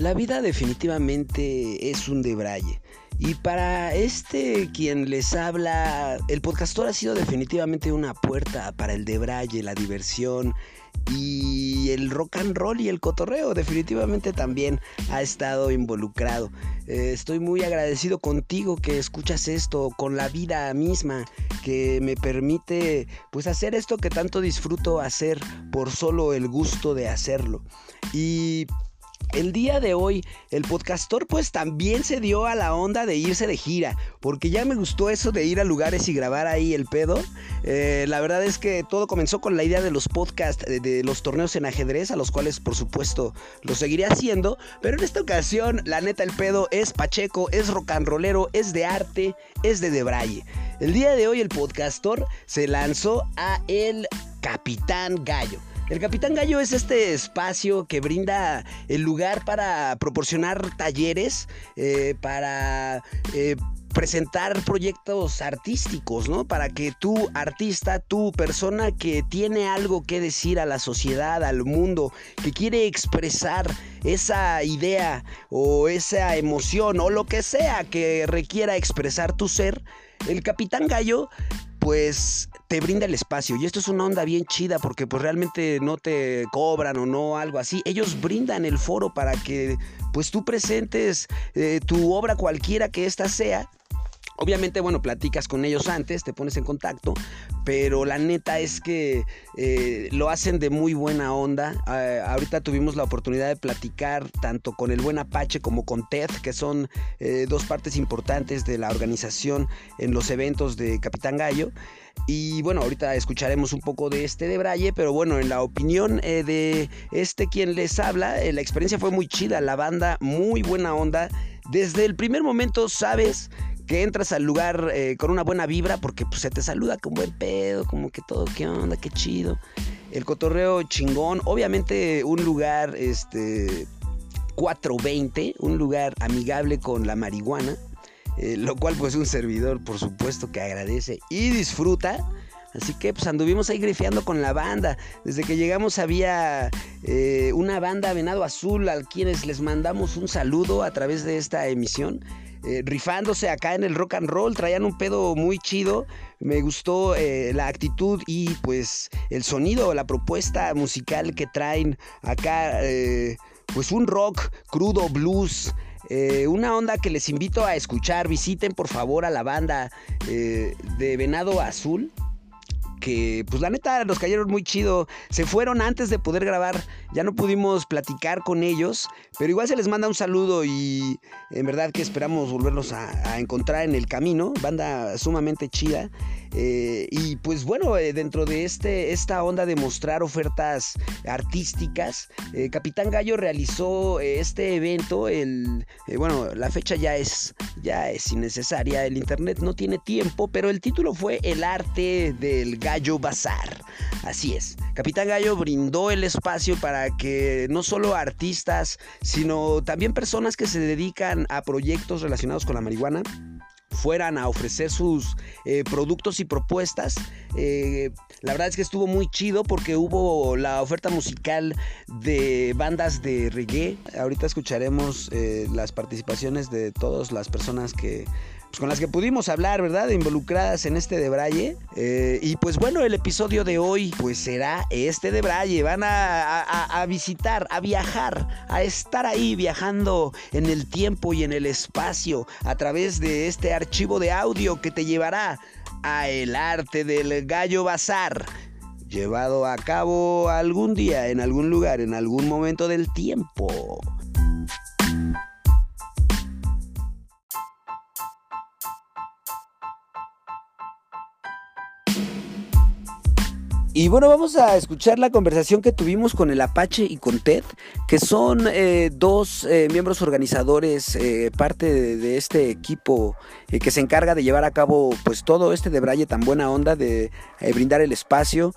La vida definitivamente es un debraye. Y para este quien les habla, el podcastor ha sido definitivamente una puerta para el debraye, la diversión y el rock and roll y el cotorreo definitivamente también ha estado involucrado. Eh, estoy muy agradecido contigo que escuchas esto, con la vida misma que me permite pues hacer esto que tanto disfruto hacer por solo el gusto de hacerlo. Y el día de hoy el podcastor pues también se dio a la onda de irse de gira, porque ya me gustó eso de ir a lugares y grabar ahí el pedo. Eh, la verdad es que todo comenzó con la idea de los podcasts, de, los torneos en ajedrez, a los cuales por supuesto lo seguiré haciendo, pero en esta ocasión la neta el pedo es pacheco, es rock and rollero, es de arte, es de debraye. El día de hoy el podcastor se lanzó a el Capitán Gallo. El Capitán Gallo es este espacio que brinda el lugar para proporcionar talleres, eh, para... Eh, presentar proyectos artísticos, ¿no? Para que tú, artista, tú, persona que tiene algo que decir a la sociedad, al mundo, que quiere expresar esa idea o esa emoción o lo que sea que requiera expresar tu ser, el Capitán Gallo pues te brinda el espacio. Y esto es una onda bien chida porque pues realmente no te cobran o no, algo así. Ellos brindan el foro para que pues tú presentes eh, tu obra cualquiera que ésta sea Obviamente, bueno, platicas con ellos antes, te pones en contacto, pero la neta es que eh, lo hacen de muy buena onda. Ah, ahorita tuvimos la oportunidad de platicar tanto con el buen Apache como con Ted, que son eh, dos partes importantes de la organización en los eventos de Capitán Gallo. Y bueno, ahorita escucharemos un poco de este de Braille, pero bueno, en la opinión eh, de este quien les habla, la experiencia fue muy chida, la banda muy buena onda. Desde el primer momento sabes que entras al lugar eh, con una buena vibra porque pues, se te saluda con buen pedo, como que todo, qué onda, qué chido. El cotorreo chingón, obviamente un lugar este 420, un lugar amigable con la marihuana, eh, lo cual pues un servidor por supuesto que agradece y disfruta. Así que pues anduvimos ahí grifeando con la banda. Desde que llegamos había eh, una banda Venado Azul a quienes les mandamos un saludo a través de esta emisión. Eh, rifándose acá en el rock and roll, traían un pedo muy chido, me gustó eh, la actitud y pues el sonido, la propuesta musical que traen acá, eh, pues un rock crudo, blues. una onda que les invito a escuchar, visiten por favor a la banda de Venado Azul que pues la neta nos cayeron muy chido. Se fueron antes de poder grabar, ya no pudimos platicar con ellos, pero igual se les manda un saludo y en verdad que esperamos volverlos a, encontrar en el camino. Banda sumamente chida. Eh, y pues bueno, eh, dentro de este, esta onda de mostrar ofertas artísticas, eh, Capitán Gallo realizó este evento. El, bueno, la fecha ya es, ya es innecesaria, el internet no tiene tiempo, pero el título fue El arte del Gallo Bazar. Así es, Capitán Gallo brindó el espacio para que no solo artistas, sino también personas que se dedican a proyectos relacionados con la marihuana, fueran a ofrecer sus eh, productos y propuestas. Eh, la verdad es que estuvo muy chido porque hubo la oferta musical de bandas de reggae. Ahorita escucharemos eh, las participaciones de todas las personas que pues, con las que pudimos hablar, ¿verdad? Involucradas en este de Braille. Eh, y pues bueno, el episodio de hoy pues será este de Braille. Van a, a, visitar, a viajar, a estar ahí viajando en el tiempo y en el espacio a través de este archivo de audio que te llevará a el arte del gallo bazar llevado a cabo algún día, en algún lugar, en algún momento del tiempo. Y bueno, vamos a escuchar la conversación que tuvimos con el Apache y con Ted, que son eh, dos eh, miembros organizadores, eh, parte de, este equipo que se encarga de llevar a cabo pues todo este de Braille tan buena onda, de brindar el espacio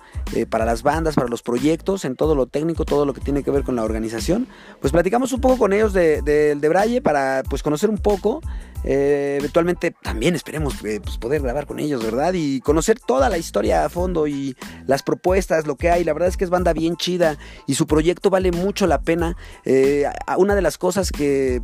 para las bandas, para los proyectos, en todo lo técnico, todo lo que tiene que ver con la organización. Pues platicamos un poco con ellos de, de, de Braille para pues conocer un poco Eh, eventualmente también esperemos eh, pues, poder grabar con ellos, ¿verdad? Y conocer toda la historia a fondo y las propuestas, lo que hay. La verdad es que es banda bien chida y su proyecto vale mucho la pena. Eh, una de las cosas que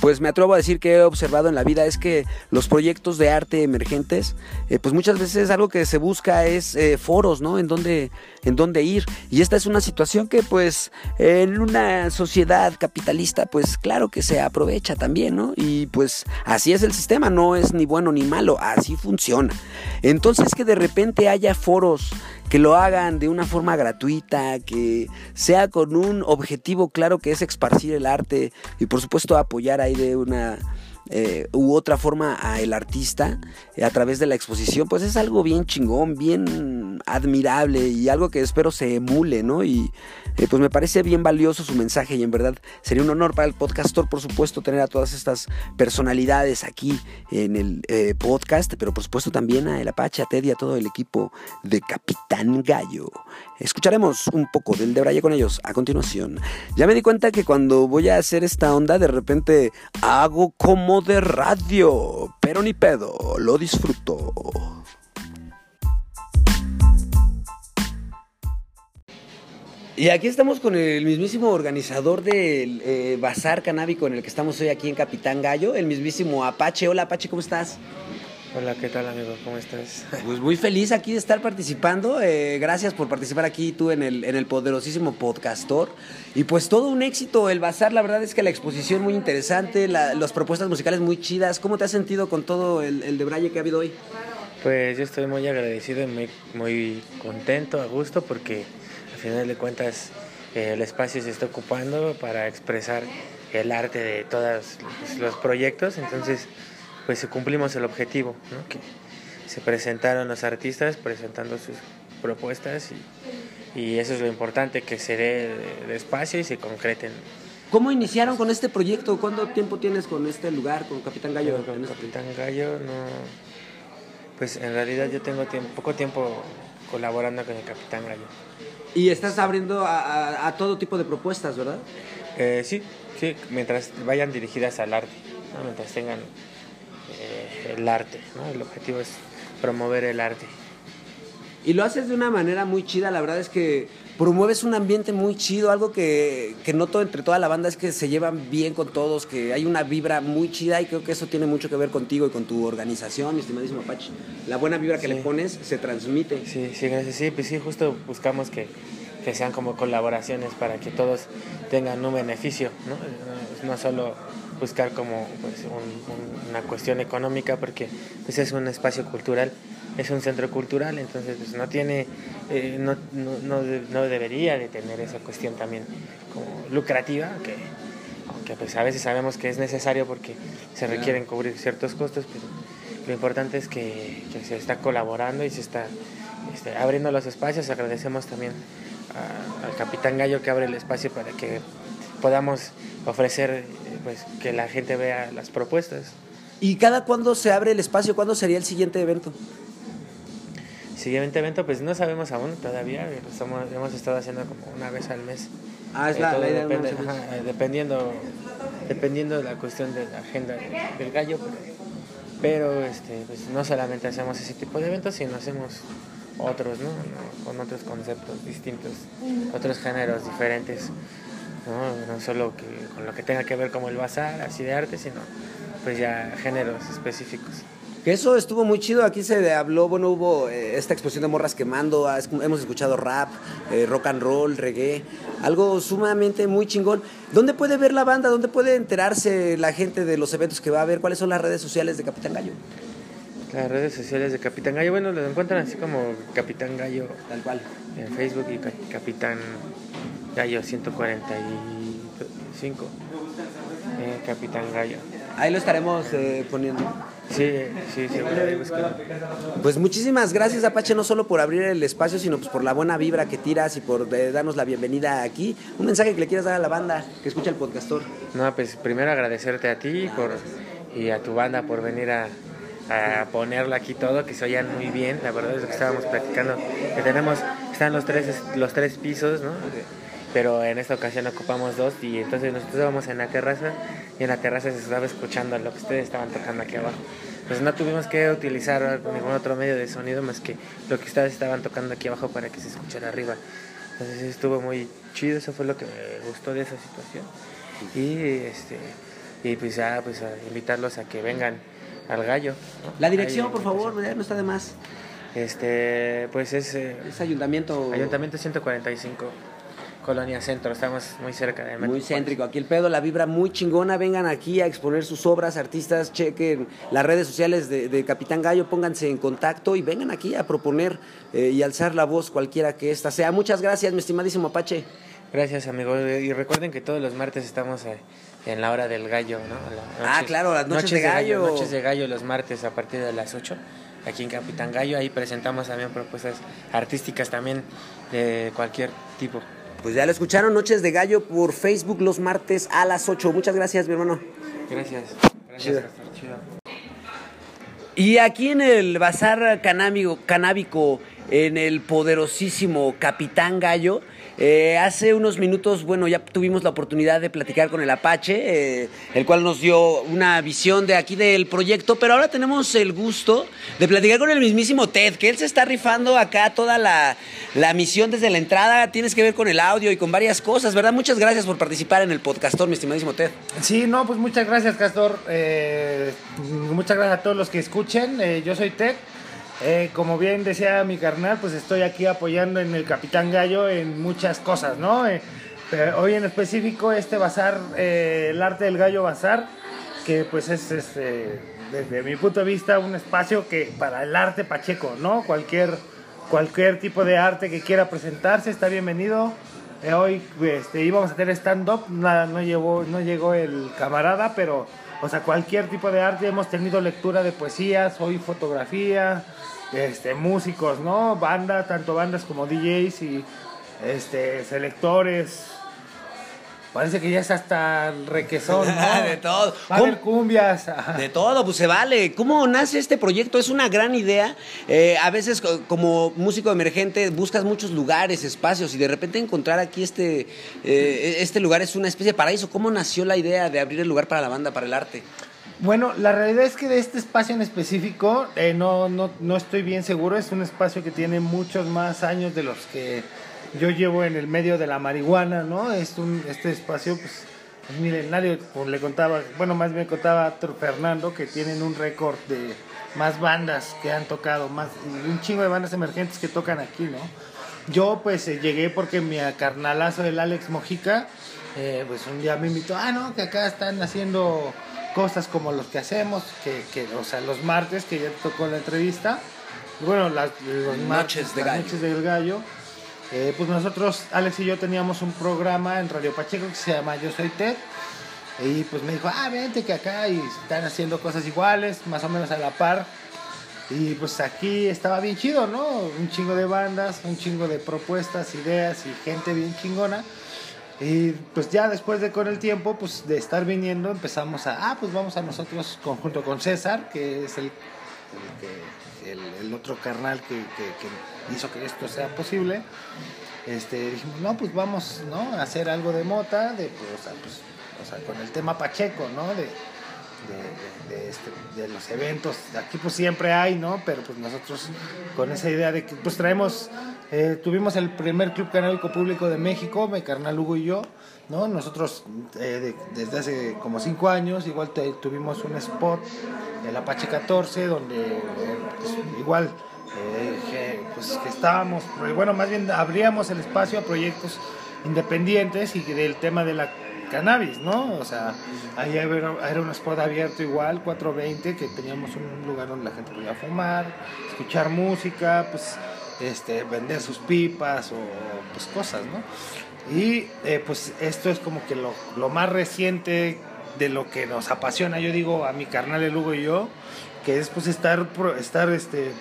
pues me atrevo a decir que he observado en la vida es que los proyectos de arte emergentes, eh, pues muchas veces algo que se busca es eh, foros, ¿no? En donde, en donde ir. Y esta es una situación que, pues, en una sociedad capitalista, pues claro que se aprovecha también, ¿no? Y pues así es el sistema, no es ni bueno ni malo, así funciona. Entonces que de repente haya foros que lo hagan de una forma gratuita, que sea con un objetivo claro que es esparcir el arte y por supuesto apoyar ahí de una eh, u otra forma a el artista eh, a través de la exposición, pues es algo bien chingón, bien admirable y algo que espero se emule, ¿no? Y eh, pues me parece bien valioso su mensaje y en verdad sería un honor para el podcastor, por supuesto, tener a todas estas personalidades aquí en el podcast, pero por supuesto también a El Apache, a Teddy, a todo el equipo de Capitán Gallo. Escucharemos un poco del de Braille con ellos a continuación. Ya me di cuenta que cuando voy a hacer esta onda, de repente hago como de radio, pero ni pedo, lo disfruto. Y aquí estamos con el mismísimo organizador del eh, Bazar Canábico en el que estamos hoy aquí en Capitán Gallo, el mismísimo Apache. Hola Apache, ¿cómo estás? Hola, ¿qué tal amigo? ¿Cómo estás? Pues muy feliz aquí de estar participando. Eh, gracias por participar aquí tú en el, en el poderosísimo podcastor. Y pues todo un éxito el bazar. La verdad es que la exposición muy interesante, las propuestas musicales muy chidas. ¿Cómo te has sentido con todo el, el de Braille que ha habido hoy? Pues yo estoy muy agradecido y muy, muy contento, a gusto, porque al final de cuentas eh, el espacio se está ocupando para expresar el arte de todos los proyectos. Entonces pues cumplimos el objetivo, ¿no? que se presentaron los artistas presentando sus propuestas y, y eso es lo importante, que se dé espacio y se concreten. ¿Cómo iniciaron con este proyecto? ¿Cuánto tiempo tienes con este lugar, con Capitán Gallo? con Capitán Gallo, no. Pues en realidad yo tengo tiempo, poco tiempo colaborando con el Capitán Gallo. Y estás abriendo a, a, todo tipo de propuestas, ¿verdad? Eh, sí, sí, mientras vayan dirigidas al arte, mientras tengan el arte. ¿no? El objetivo es promover el arte. Y lo haces de una manera muy chida, la verdad es que promueves un ambiente muy chido, algo que, que noto entre toda la banda es que se llevan bien con todos, que hay una vibra muy chida y creo que eso tiene mucho que ver contigo y con tu organización, estimadísimo Apache. La buena vibra que le pones se transmite. Sí, sí, gracias. Sí, pues sí, justo buscamos que, que sean como colaboraciones para que todos tengan un beneficio, ¿no? No solo buscar como pues, una cuestión económica porque pues, es un espacio cultural, es un centro cultural, entonces pues, no tiene, eh, no, no, no, debería de tener esa cuestión también como lucrativa, que, aunque pues a veces sabemos que es necesario porque se requieren cubrir ciertos costos, pero lo importante es que, se está colaborando y se está este, abriendo los espacios, agradecemos también al capitán Gallo que abre el espacio para que podamos ofrecer pues que la gente vea las propuestas. ¿Y cada cuándo se abre el espacio? ¿Cuándo sería el siguiente evento? Siguiente evento, pues no sabemos aún todavía. Estamos, hemos estado haciendo como una vez al mes. Ah, es la, idea depende, eh, dependiendo, dependiendo de la cuestión de la agenda del gallo. Pero, este, pues no solamente hacemos ese tipo de eventos, sino hacemos otros, ¿no? Con otros conceptos distintos, otros géneros diferentes. ¿No? solo que, con lo que tenga que ver como el bazar, así de arte, sino pues ya géneros específicos. Que eso estuvo muy chido, aquí se habló, bueno, hubo eh, esta exposición de morras quemando, hemos escuchado rap, eh, rock and roll, reggae, algo sumamente muy chingón. ¿Dónde puede ver la banda? ¿Dónde puede enterarse la gente de los eventos que va a ver? ¿Cuáles son las redes sociales de Capitán Gallo? Las redes sociales de Capitán Gallo, bueno, lo encuentran así como Capitán Gallo. Tal cual. En Facebook y Capitán Gallo 145. Eh, Capitán Gallo. Ahí lo estaremos eh, poniendo. Sí, sí, sí. Pues muchísimas gracias Apache, no solo por abrir el espacio, sino pues por la buena vibra que tiras y por eh, darnos la bienvenida aquí. Un mensaje que le quieras dar a la banda que escucha el podcastor. No, pues primero agradecerte a ti por, y a tu banda por venir a, a ponerlo aquí todo, que se oyan muy bien. La verdad es que estábamos practicando, que tenemos, están los tres, los tres pisos, ¿no? Pero en esta ocasión ocupamos dos y entonces nosotros estábamos en la terraza y en la terraza se estaba escuchando lo que ustedes estaban tocando aquí abajo. Pues no tuvimos que utilizar ningún otro medio de sonido más que lo que ustedes estaban tocando aquí abajo para que se escuchara arriba. Entonces estuvo muy chido, eso fue lo que me gustó de esa situación. Y este y pues ya pues a invitarlos a que vengan al gallo. La dirección, por favor, no está de más. Este, pues es, eh, es ayuntamiento Ayuntamiento 145. Colonia Centro, estamos muy cerca de Muy céntrico, aquí el pedo, la vibra muy chingona, vengan aquí a exponer sus obras, artistas, chequen las redes sociales de, Capitán Gallo, pónganse en contacto y vengan aquí a proponer eh, y alzar la voz cualquiera que ésta sea. Muchas gracias, mi estimadísimo Apache. Gracias, amigo. Y recuerden que todos los martes estamos eh, en la hora del gallo, ¿no? ah, claro, las noches, de, gallo. Noches de gallo los martes a partir de las 8 aquí en Capitán Gallo. Ahí presentamos también propuestas artísticas también de cualquier tipo. Pues ya lo escucharon, Noches de Gallo por Facebook los martes a las 8. Muchas gracias, mi hermano. Gracias. Gracias, Chido. Y aquí en el Bazar Canábico, Canábico, en el poderosísimo Capitán Gallo, eh, hace unos minutos, bueno, ya tuvimos la oportunidad de platicar con el Apache, eh, el cual nos dio una visión de aquí del proyecto, pero ahora tenemos el gusto de platicar con el mismísimo Ted, que él se está rifando acá toda la, misión desde la entrada, tienes que ver con el audio y con varias cosas, ¿verdad? Muchas gracias por participar en el podcastor, mi estimadísimo Ted. Sí, no, pues muchas gracias, Castor. Eh, muchas gracias a todos los que escuchen. yo soy Ted. Eh, como bien decía mi carnal, pues estoy aquí apoyando en el Capitán Gallo en muchas cosas, ¿no? Eh, hoy en específico este bazar, eh, el arte del gallo bazar, que pues es, desde mi punto de vista un espacio que para el arte pacheco, ¿no? Cualquier, cualquier tipo de arte que quiera presentarse está bienvenido. hoy este, íbamos a hacer stand-up, no llegó, no llegó el camarada, pero o sea, cualquier tipo de arte, hemos tenido lectura de poesías, hoy fotografía, este, músicos, ¿no? Banda, tanto bandas como DJs y este, selectores. Parece que ya es hasta el requesón, ¿no? de todo. Va a cumbias. De todo, pues se vale. ¿Cómo nace este proyecto? Es una gran idea. Eh, a veces como músico emergente buscas muchos lugares, espacios y de repente encontrar aquí este, eh, este lugar es una especie de paraíso. ¿Cómo nació la idea de abrir el lugar para la banda, para el arte? Bueno, la realidad es que de este espacio en específico eh, no, no, no estoy bien seguro. Es un espacio que tiene muchos más años de los que yo llevo en el medio de la marihuana, ¿no? Es un, este espacio, pues, es milenario. Le contaba, bueno, más bien contaba Fernando que tienen un récord de más bandas que han tocado, más un chingo de bandas emergentes que tocan aquí, ¿no? Yo, pues, eh, llegué porque mi carnalazo, del Alex Mojica, eh, pues un día me invitó, ah, no, que acá están haciendo cosas como los que hacemos, que, que o sea, los martes que ya tocó la entrevista, bueno, las, los noches, de las noches del gallo, eh, pues nosotros, Alex y yo teníamos un programa en Radio Pacheco que se llama Yo Soy Ted, y pues me dijo, ah, vente que acá y están haciendo cosas iguales, más o menos a la par. Y pues aquí estaba bien chido, ¿no? Un chingo de bandas, un chingo de propuestas, ideas y gente bien chingona. Y pues ya después de con el tiempo, pues de estar viniendo, empezamos a, ah, pues vamos a nosotros conjunto con César, que es el, el, otro carnal que, que, hizo que esto sea posible. Este, dijimos, no, pues vamos ¿no? a hacer algo de mota, de, pues, o sea, pues, o sea, con el tema Pacheco, ¿no? De, de, este, de, los eventos. Aquí pues siempre hay, ¿no? Pero pues nosotros con esa idea de que pues traemos eh, tuvimos el primer club canábico público de México, mi carnal Hugo y yo, ¿no? Nosotros eh, desde hace como cinco años igual tuvimos un spot, el Apache 14, donde eh, pues, igual pues, que estábamos, bueno, más bien abríamos el espacio a proyectos independientes y del tema de la cannabis, ¿no? O sea, ahí era un spot abierto igual, 420, que teníamos un lugar donde la gente podía fumar, escuchar música, pues este, vender sus pipas o pues cosas, ¿no? Y eh, pues esto es como que lo, lo, más reciente de lo que nos apasiona, yo digo a mi carnal el Hugo y yo, que es pues estar, estar este,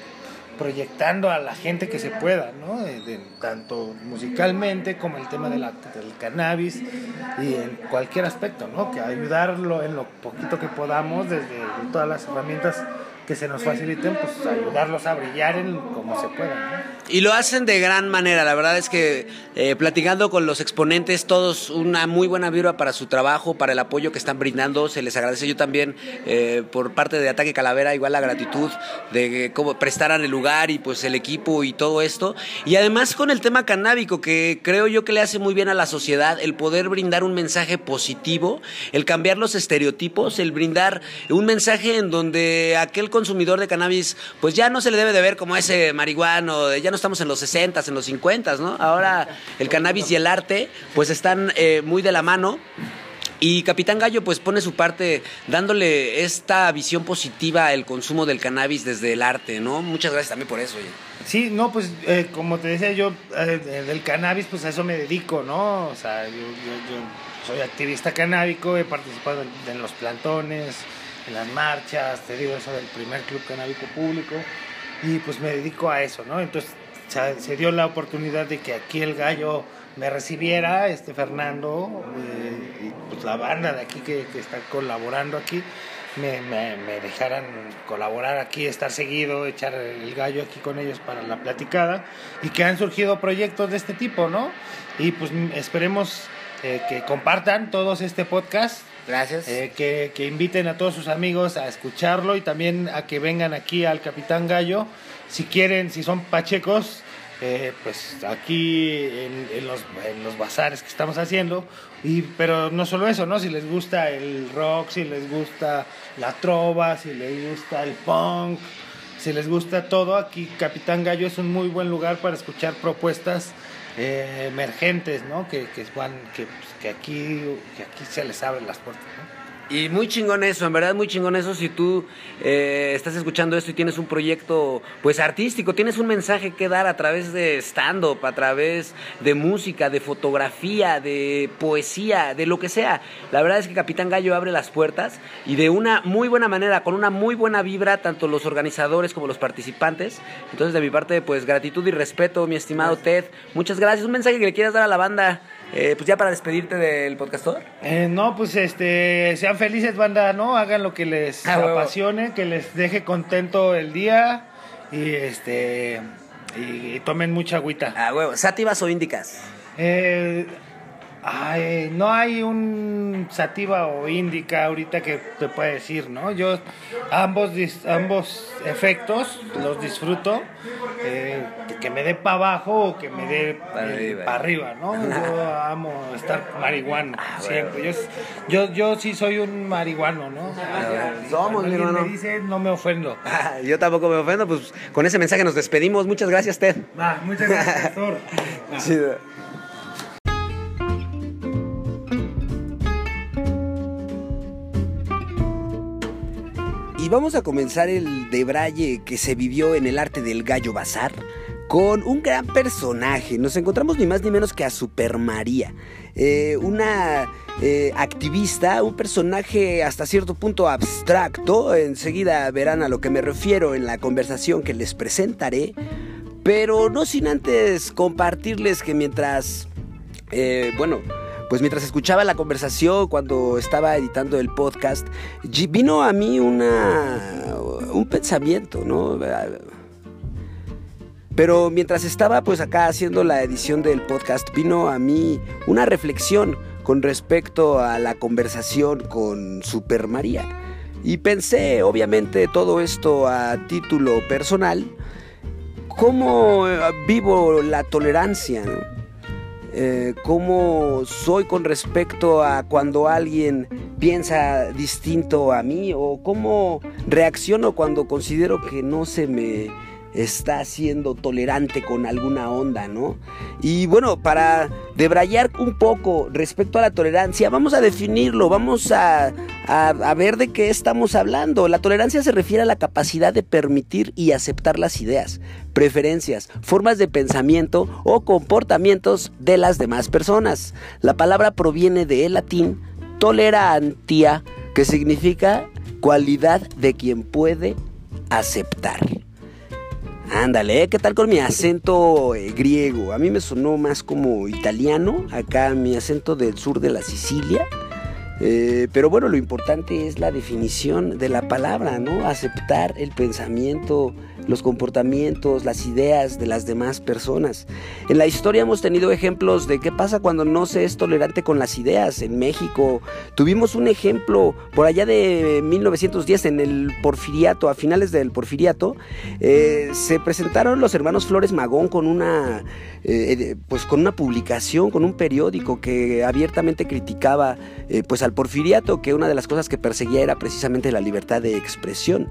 proyectando a la gente que se pueda, ¿no? Tanto musicalmente como el tema del cannabis y en cualquier aspecto, ¿no? Que ayudarlo en lo poquito que podamos desde todas las herramientas que se nos faciliten, pues ayudarlos a brillar en como se pueda. Y lo hacen de gran manera, la verdad es que eh, platicando con los exponentes, todos una muy buena vibra para su trabajo, para el apoyo que están brindando, se les agradece yo también eh, por parte de Ataque Calavera, igual la gratitud de cómo prestaran el lugar y pues el equipo y todo esto. Y además con el tema canábico, que creo yo que le hace muy bien a la sociedad, el poder brindar un mensaje positivo, el cambiar los estereotipos, el brindar un mensaje en donde aquel consumidor de cannabis, pues ya no se le debe de ver como ese marihuano, ya no estamos en los 60, en los 50, ¿no? Ahora el cannabis y el arte, pues están eh, muy de la mano. Y Capitán Gallo pues pone su parte dándole esta visión positiva al consumo del cannabis desde el arte, ¿no? Muchas gracias también por eso. Oye. Sí, no, pues eh, como te decía yo, eh, del cannabis pues a eso me dedico, ¿no? O sea, yo, yo, yo soy activista canábico, he participado en los plantones, en las marchas, te digo eso del primer club canábico público, y pues me dedico a eso, ¿no? Entonces se dio la oportunidad de que aquí el gallo me recibiera, este Fernando, eh, y pues la banda de aquí que, que está colaborando aquí, me, me, me, dejaran colaborar aquí, estar seguido, echar el gallo aquí con ellos para la platicada, y que han surgido proyectos de este tipo, ¿no? Y pues esperemos eh, que compartan todos este podcast Gracias. Eh, que, que, inviten a todos sus amigos a escucharlo y también a que vengan aquí al Capitán Gallo. Si quieren, si son pachecos, eh, pues aquí en, en, los, en los bazares que estamos haciendo. Y, pero no solo eso, ¿no? Si les gusta el rock, si les gusta la trova, si les gusta el punk, si les gusta todo, aquí Capitán Gallo es un muy buen lugar para escuchar propuestas eh, emergentes, ¿no? Que, que, van, que, que, aquí, que aquí se les abren las puertas, ¿no? Y muy chingón eso, en verdad muy chingón eso si tú eh, estás escuchando esto y tienes un proyecto pues artístico, tienes un mensaje que dar a través de stand-up, a través de música, de fotografía, de poesía, de lo que sea. La verdad es que Capitán Gallo abre las puertas y de una muy buena manera, con una muy buena vibra, tanto los organizadores como los participantes. Entonces de mi parte pues gratitud y respeto, mi estimado Ted. Muchas gracias. Un mensaje que le quieras dar a la banda. Eh, pues ya para despedirte del podcastor. Eh, no, pues este, sean felices, banda, ¿no? Hagan lo que les ah, apasione, que les deje contento el día y este y, y tomen mucha agüita. Ah, huevo, ¿sátivas o índicas? Eh, ay, no hay un sativa o índica ahorita que te pueda decir, ¿no? Yo ambos ambos efectos los disfruto, eh, que me dé para abajo o que me dé para eh, arriba. Pa arriba, ¿no? Yo amo estar marihuano ah, siempre. Bueno. Yo, yo, yo sí soy un marihuano, ¿no? Ah, Somos, mi hermano. me dice, no me ofendo. Ah, yo tampoco me ofendo, pues con ese mensaje nos despedimos. Muchas gracias, Ted. Ah, muchas gracias, Pastor. Sí. Y vamos a comenzar el debraye que se vivió en el arte del gallo bazar con un gran personaje. Nos encontramos ni más ni menos que a Super María, eh, una eh, activista, un personaje hasta cierto punto abstracto. Enseguida verán a lo que me refiero en la conversación que les presentaré. Pero no sin antes compartirles que mientras, eh, bueno, pues mientras escuchaba la conversación cuando estaba editando el podcast, vino a mí una, un pensamiento, ¿no? Pero mientras estaba pues acá haciendo la edición del podcast, vino a mí una reflexión con respecto a la conversación con Super María. Y pensé, obviamente, todo esto a título personal, cómo vivo la tolerancia. Eh, cómo soy con respecto a cuando alguien piensa distinto a mí o cómo reacciono cuando considero que no se me está siendo tolerante con alguna onda, ¿no? Y bueno, para debrayar un poco respecto a la tolerancia, vamos a definirlo, vamos a, ver de qué estamos hablando. La tolerancia se refiere a la capacidad de permitir y aceptar las ideas, preferencias, formas de pensamiento o comportamientos de las demás personas. La palabra proviene del latín tolerantia, que significa cualidad de quien puede aceptar. Ándale, ¿qué tal con mi acento eh, griego? A mí me sonó más como italiano, acá mi acento del sur de la Sicilia. Eh, pero bueno, lo importante es la definición de la palabra, ¿no? Aceptar el pensamiento, los comportamientos, las ideas de las demás personas. En la historia hemos tenido ejemplos de qué pasa cuando no se es tolerante con las ideas. En México tuvimos un ejemplo por allá de 1910 en el Porfiriato, a finales del Porfiriato, eh, se presentaron los hermanos Flores Magón con una, eh, pues con una publicación, con un periódico que abiertamente criticaba eh, pues al Porfiriato, que una de las cosas que perseguía era precisamente la libertad de expresión.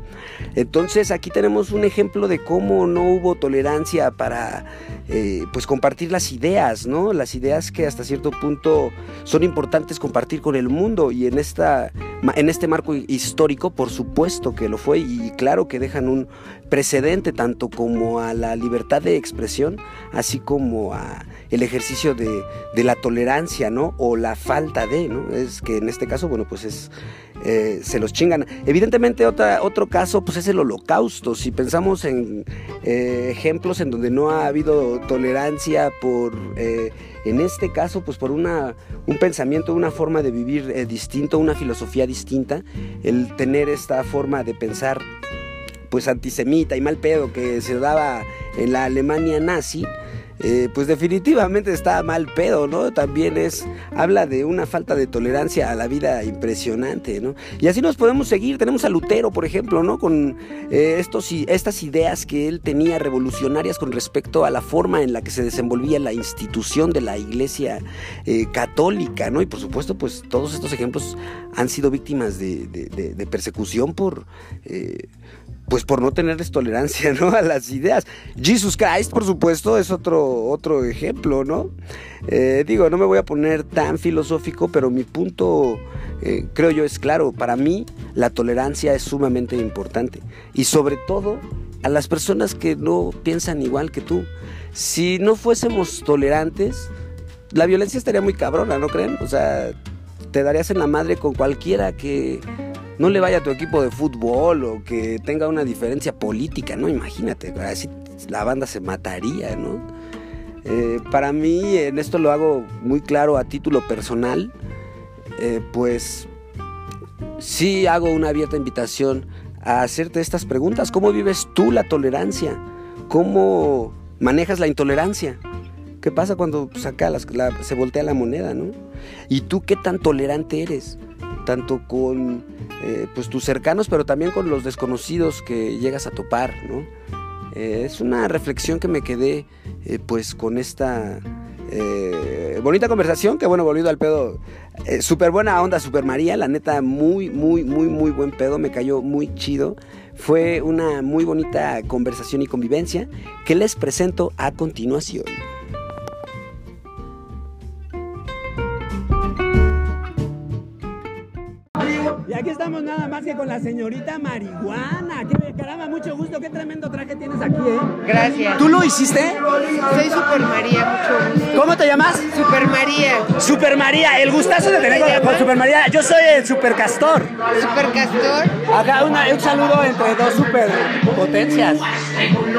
Entonces aquí tenemos un ejemplo ejemplo de cómo no hubo tolerancia para eh, pues compartir las ideas, ¿no? Las ideas que hasta cierto punto son importantes compartir con el mundo y en, esta, en este marco histórico por supuesto que lo fue y claro que dejan un precedente tanto como a la libertad de expresión así como a el ejercicio de, de la tolerancia, ¿no? O la falta de, ¿no? Es que en este caso, bueno, pues es eh, se los chingan. Evidentemente otra, otro caso pues es el holocausto. Si pensamos en eh, ejemplos en donde no ha habido tolerancia por, eh, en este caso pues por una, un pensamiento, una forma de vivir distinto, una filosofía distinta, el tener esta forma de pensar pues antisemita y mal pedo que se daba en la Alemania nazi, eh, pues definitivamente está mal pedo, ¿no? También es, habla de una falta de tolerancia a la vida impresionante, ¿no? Y así nos podemos seguir, tenemos a Lutero, por ejemplo, ¿no? Con eh, estas ideas que él tenía revolucionarias con respecto a la forma en la que se desenvolvía la institución de la iglesia eh, católica, ¿no? Y por supuesto, pues todos estos ejemplos han sido víctimas de, de persecución por pues por no tenerles tolerancia, ¿no? A las ideas. Jesus Christ, por supuesto, es otro, otro ejemplo, ¿no? Eh, digo, no me voy a poner tan filosófico, pero mi punto, eh, creo yo, es claro. Para mí, la tolerancia es sumamente importante. Y sobre todo, a las personas que no piensan igual que tú. Si no fuésemos tolerantes, la violencia estaría muy cabrona, ¿no creen? O sea, te darías en la madre con cualquiera que no le vaya a tu equipo de fútbol o que tenga una diferencia política, ¿no? Imagínate, así la banda se mataría, ¿no? Eh, para mí, en esto lo hago muy claro a título personal, eh, pues sí hago una abierta invitación a hacerte estas preguntas. ¿Cómo vives tú la tolerancia? ¿Cómo manejas la intolerancia? ¿Qué pasa cuando saca se voltea la moneda, no? ¿Y tú qué tan tolerante eres? Tanto con eh, pues tus cercanos, pero también con los desconocidos que llegas a topar, ¿no? Eh, es una reflexión que me quedé eh, pues con esta bonita conversación, que bueno, volvido al pedo, súper buena onda, Super María, la neta, muy, muy, muy, muy buen pedo, me cayó muy chido. Fue una muy bonita conversación y convivencia que les presento a continuación. Y aquí estamos nada más que con la señorita marihuana. Qué caramba, mucho gusto. Qué tremendo traje tienes aquí, ¿eh? Gracias. ¿Tú lo hiciste? Soy Super María, mucho gusto. ¿Cómo te llamas? Super María. Super María, el gustazo de tener con, Super María. Yo soy el Super Castor. Super Castor. Acá un saludo entre dos super potencias.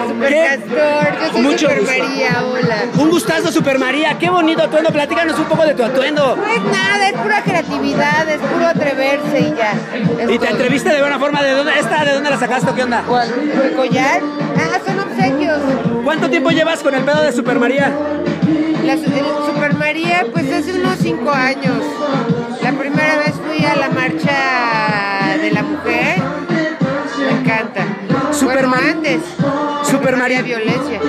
Super Castor, yo soy mucho Super María, hola. Un gustazo, Super María. Qué bonito atuendo. Platícanos un poco de tu atuendo. No es nada, es pura creatividad, es puro atreverse y ¿Y te entreviste de buena forma? ¿De dónde, esta, ¿De dónde la sacaste qué onda? ¿Cuál? ¿El collar? Ah, son obsequios. ¿Cuánto tiempo llevas con el pedo de Super María? La, Super María, pues hace unos cinco años. La primera vez fui a la marcha de la mujer. Me encanta. Super bueno, antes. Super María. Violencia.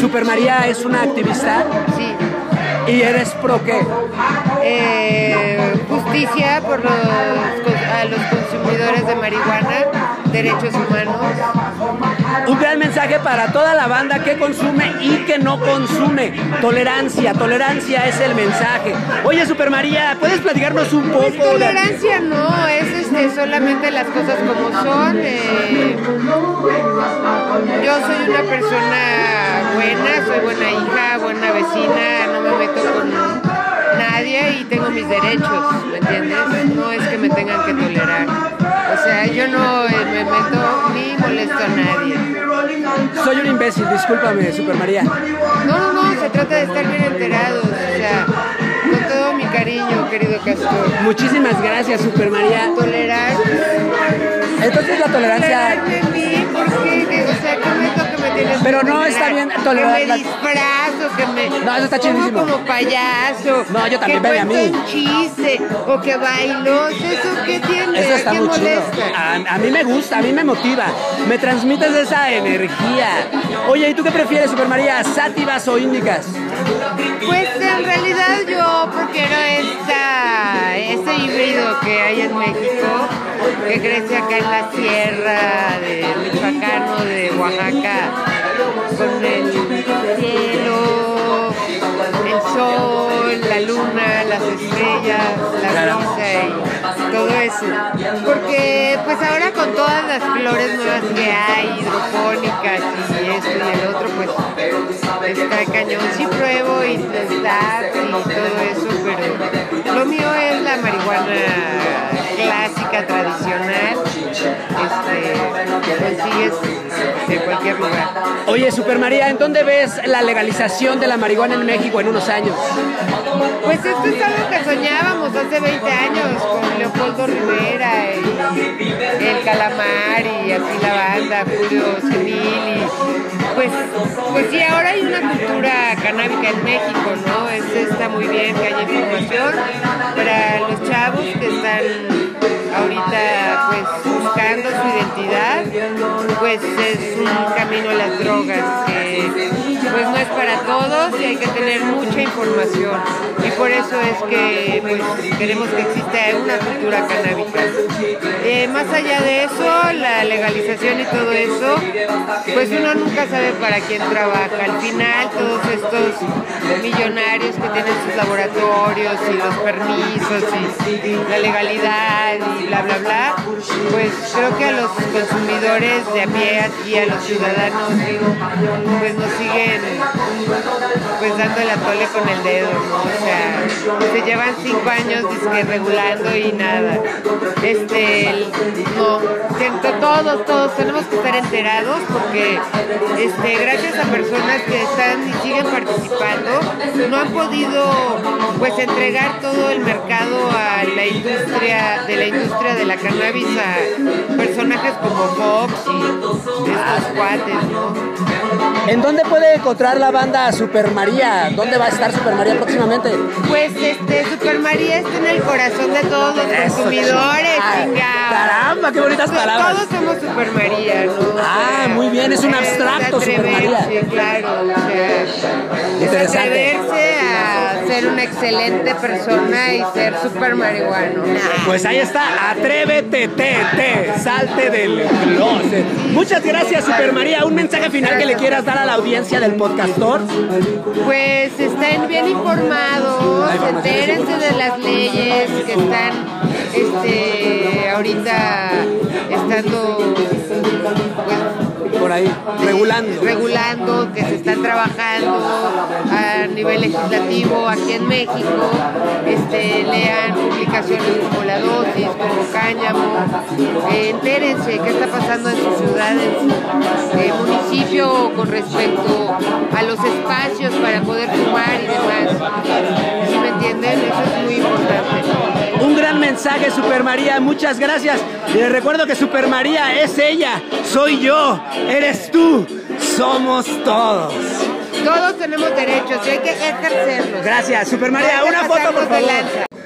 Super María es una activista. Sí. ¿Y eres pro qué? Eh, justicia por los, a los consumidores de marihuana, derechos humanos. Un gran mensaje para toda la banda que consume y que no consume. Tolerancia, tolerancia es el mensaje. Oye, Super María, ¿puedes platicarnos un poco? tolerancia no, es este, solamente las cosas como son. Eh, yo soy una persona buena, soy buena hija, buena vecina, no me meto con nadie y tengo mis derechos, ¿me entiendes? No es que me tengan que tolerar. O sea, yo no eh, me meto ni molesto a nadie. Soy un imbécil, discúlpame, Super María. No, no, no, se trata de estar bien enterados, o sea, con todo mi cariño, querido Castor. Muchísimas gracias, Super María. Tolerar. Entonces la tolerancia... Tolerarme a mí, porque, que, o sea, Pero no, está bien tolerar Que me disfrazo, que me... No, eso está chidísimo. como payaso. No, yo también, veme a mí. un chiste, o que bailo. ¿Eso qué tiene? Eso ¿A está muy chido. a mí me gusta, a mí me motiva. Me transmites esa energía. Oye, ¿y tú qué prefieres, Super María? ¿Sátivas o índicas? Pues en realidad yo prefiero esta, este híbrido que hay en México, que crece acá en la sierra de Michoacán o de Oaxaca, con el cielo, el sol, la luna, las estrellas, la brisa y todo eso. Porque pues ahora con todas las flores nuevas que hay, hidropónicas y esto y el otro, pues está cañón. Sí pruebo y da y todo eso, pero clásica, tradicional, este, consigues de cualquier lugar. Oye, Super María, ¿en dónde ves la legalización de la marihuana en México en unos años? Pues esto es algo que soñábamos hace 20 años con Leopoldo Rivera y el Calamar y así la banda, Julio Senil y pues, pues sí, ahora hay una cultura canábica en México, ¿no? Es, está muy bien que haya información para los chavos que están ahorita pues buscando su identidad, pues es un camino a las drogas que pues no es para todos y hay que tener mucha información y por eso es que pues, queremos que exista una cultura canábica. Eh, más allá de eso, la legalización y todo eso, pues uno nunca sabe para quién trabaja. Al final todos estos millonarios que tienen sus laboratorios y los permisos y la legalidad y bla bla bla, pues creo que a los consumidores de a pie y a los ciudadanos pues nos siguen pues dando el atole con el dedo, ¿no? O sea, se llevan cinco años dizque, regulando y nada. Este, no, siento todos, todos tenemos que estar enterados porque este, gracias a personas que están y siguen participando, no han podido pues entregar todo el mercado a la industria, de la industria de la cannabis a personajes como Fox y estos cuates, ¿no? ¿En dónde puede encontrar la banda Super María? ¿Dónde va a estar Super María próximamente? Pues este Super María está en el corazón de todos los Eso, consumidores, Ah. Caramba, qué bonitas palabras. Todos somos Super María, ¿no? Ah, muy bien, es un es abstracto, Super atreverse, María. claro, o sea, es Interesante. atreverse a ser una excelente persona y ser super marihuano. Pues ahí está, atrévete, te, te, salte del closet. Muchas gracias, Super María. Un mensaje final que le quieras dar a la audiencia del podcastor. Pues estén bien informados, entérense de las leyes que están este, ahorita estando Ahí, regulando. regulando, que se están trabajando a nivel legislativo aquí en México. Este, lean publicaciones como La Dosis, como Cáñamo. Eh, entérense qué está pasando en sus ciudades, eh, municipio con respecto a los espacios para poder fumar y demás. ¿Sí me entienden? Eso es muy importante. Un gran mensaje, Super María. Muchas gracias. Y les recuerdo que Super María es ella, soy yo, eres tú, somos todos. Todos tenemos derechos y hay que ejercerlos. Gracias, Super María. No Una foto, por favor.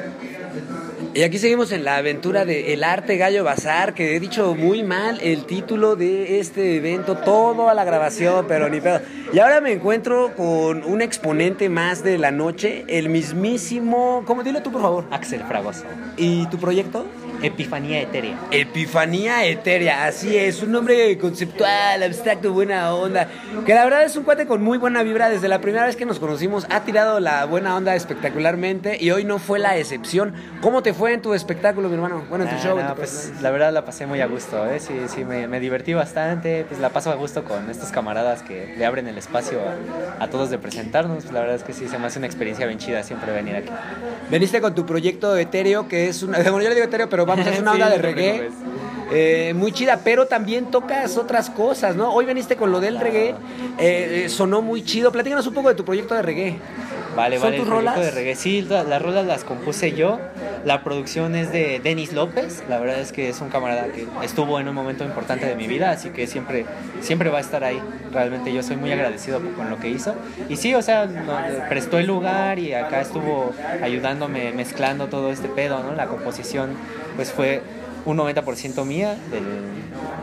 Y aquí seguimos en la aventura de El Arte Gallo Bazar, que he dicho muy mal el título de este evento, todo a la grabación, pero ni pedo. Y ahora me encuentro con un exponente más de la noche, el mismísimo, ¿cómo? Dilo tú, por favor. Axel Fragoso. ¿Y tu proyecto? Epifanía Etérea. Epifanía Etérea, así es, un nombre conceptual, abstracto, buena onda. Que la verdad es un cuate con muy buena vibra. Desde la primera vez que nos conocimos, ha tirado la buena onda espectacularmente y hoy no fue la excepción. ¿Cómo te fue en tu espectáculo, mi hermano? Bueno, en tu Ah, show. en no, tu pues la verdad la pasé muy a gusto, ¿eh? sí, sí, me, me divertí bastante, pues la paso a gusto con estos camaradas que le abren el espacio a, a todos de presentarnos, la verdad es que sí, se me hace una experiencia bien chida siempre venir aquí. Veniste con tu proyecto etéreo, que es una. Bueno, yo le digo etéreo, pero vamos, es una Sí, onda de reggae. eh, muy chida, pero también tocas otras cosas, ¿no? Hoy veniste con lo del reggae, eh, eh, sonó muy chido. Platícanos un poco de tu proyecto de reggae. Vale, ¿Son vale, tus el rolas? de reggae. Sí, la- las rolas las compuse yo. La producción es de Denis López. La verdad es que es un camarada que estuvo en un momento importante de mi vida, así que siempre, siempre va a estar ahí. Realmente yo soy muy agradecido con lo que hizo. Y sí, o sea, no- prestó el lugar y acá estuvo ayudándome, mezclando todo este pedo, ¿no? La composición, pues fue un 90% mía del-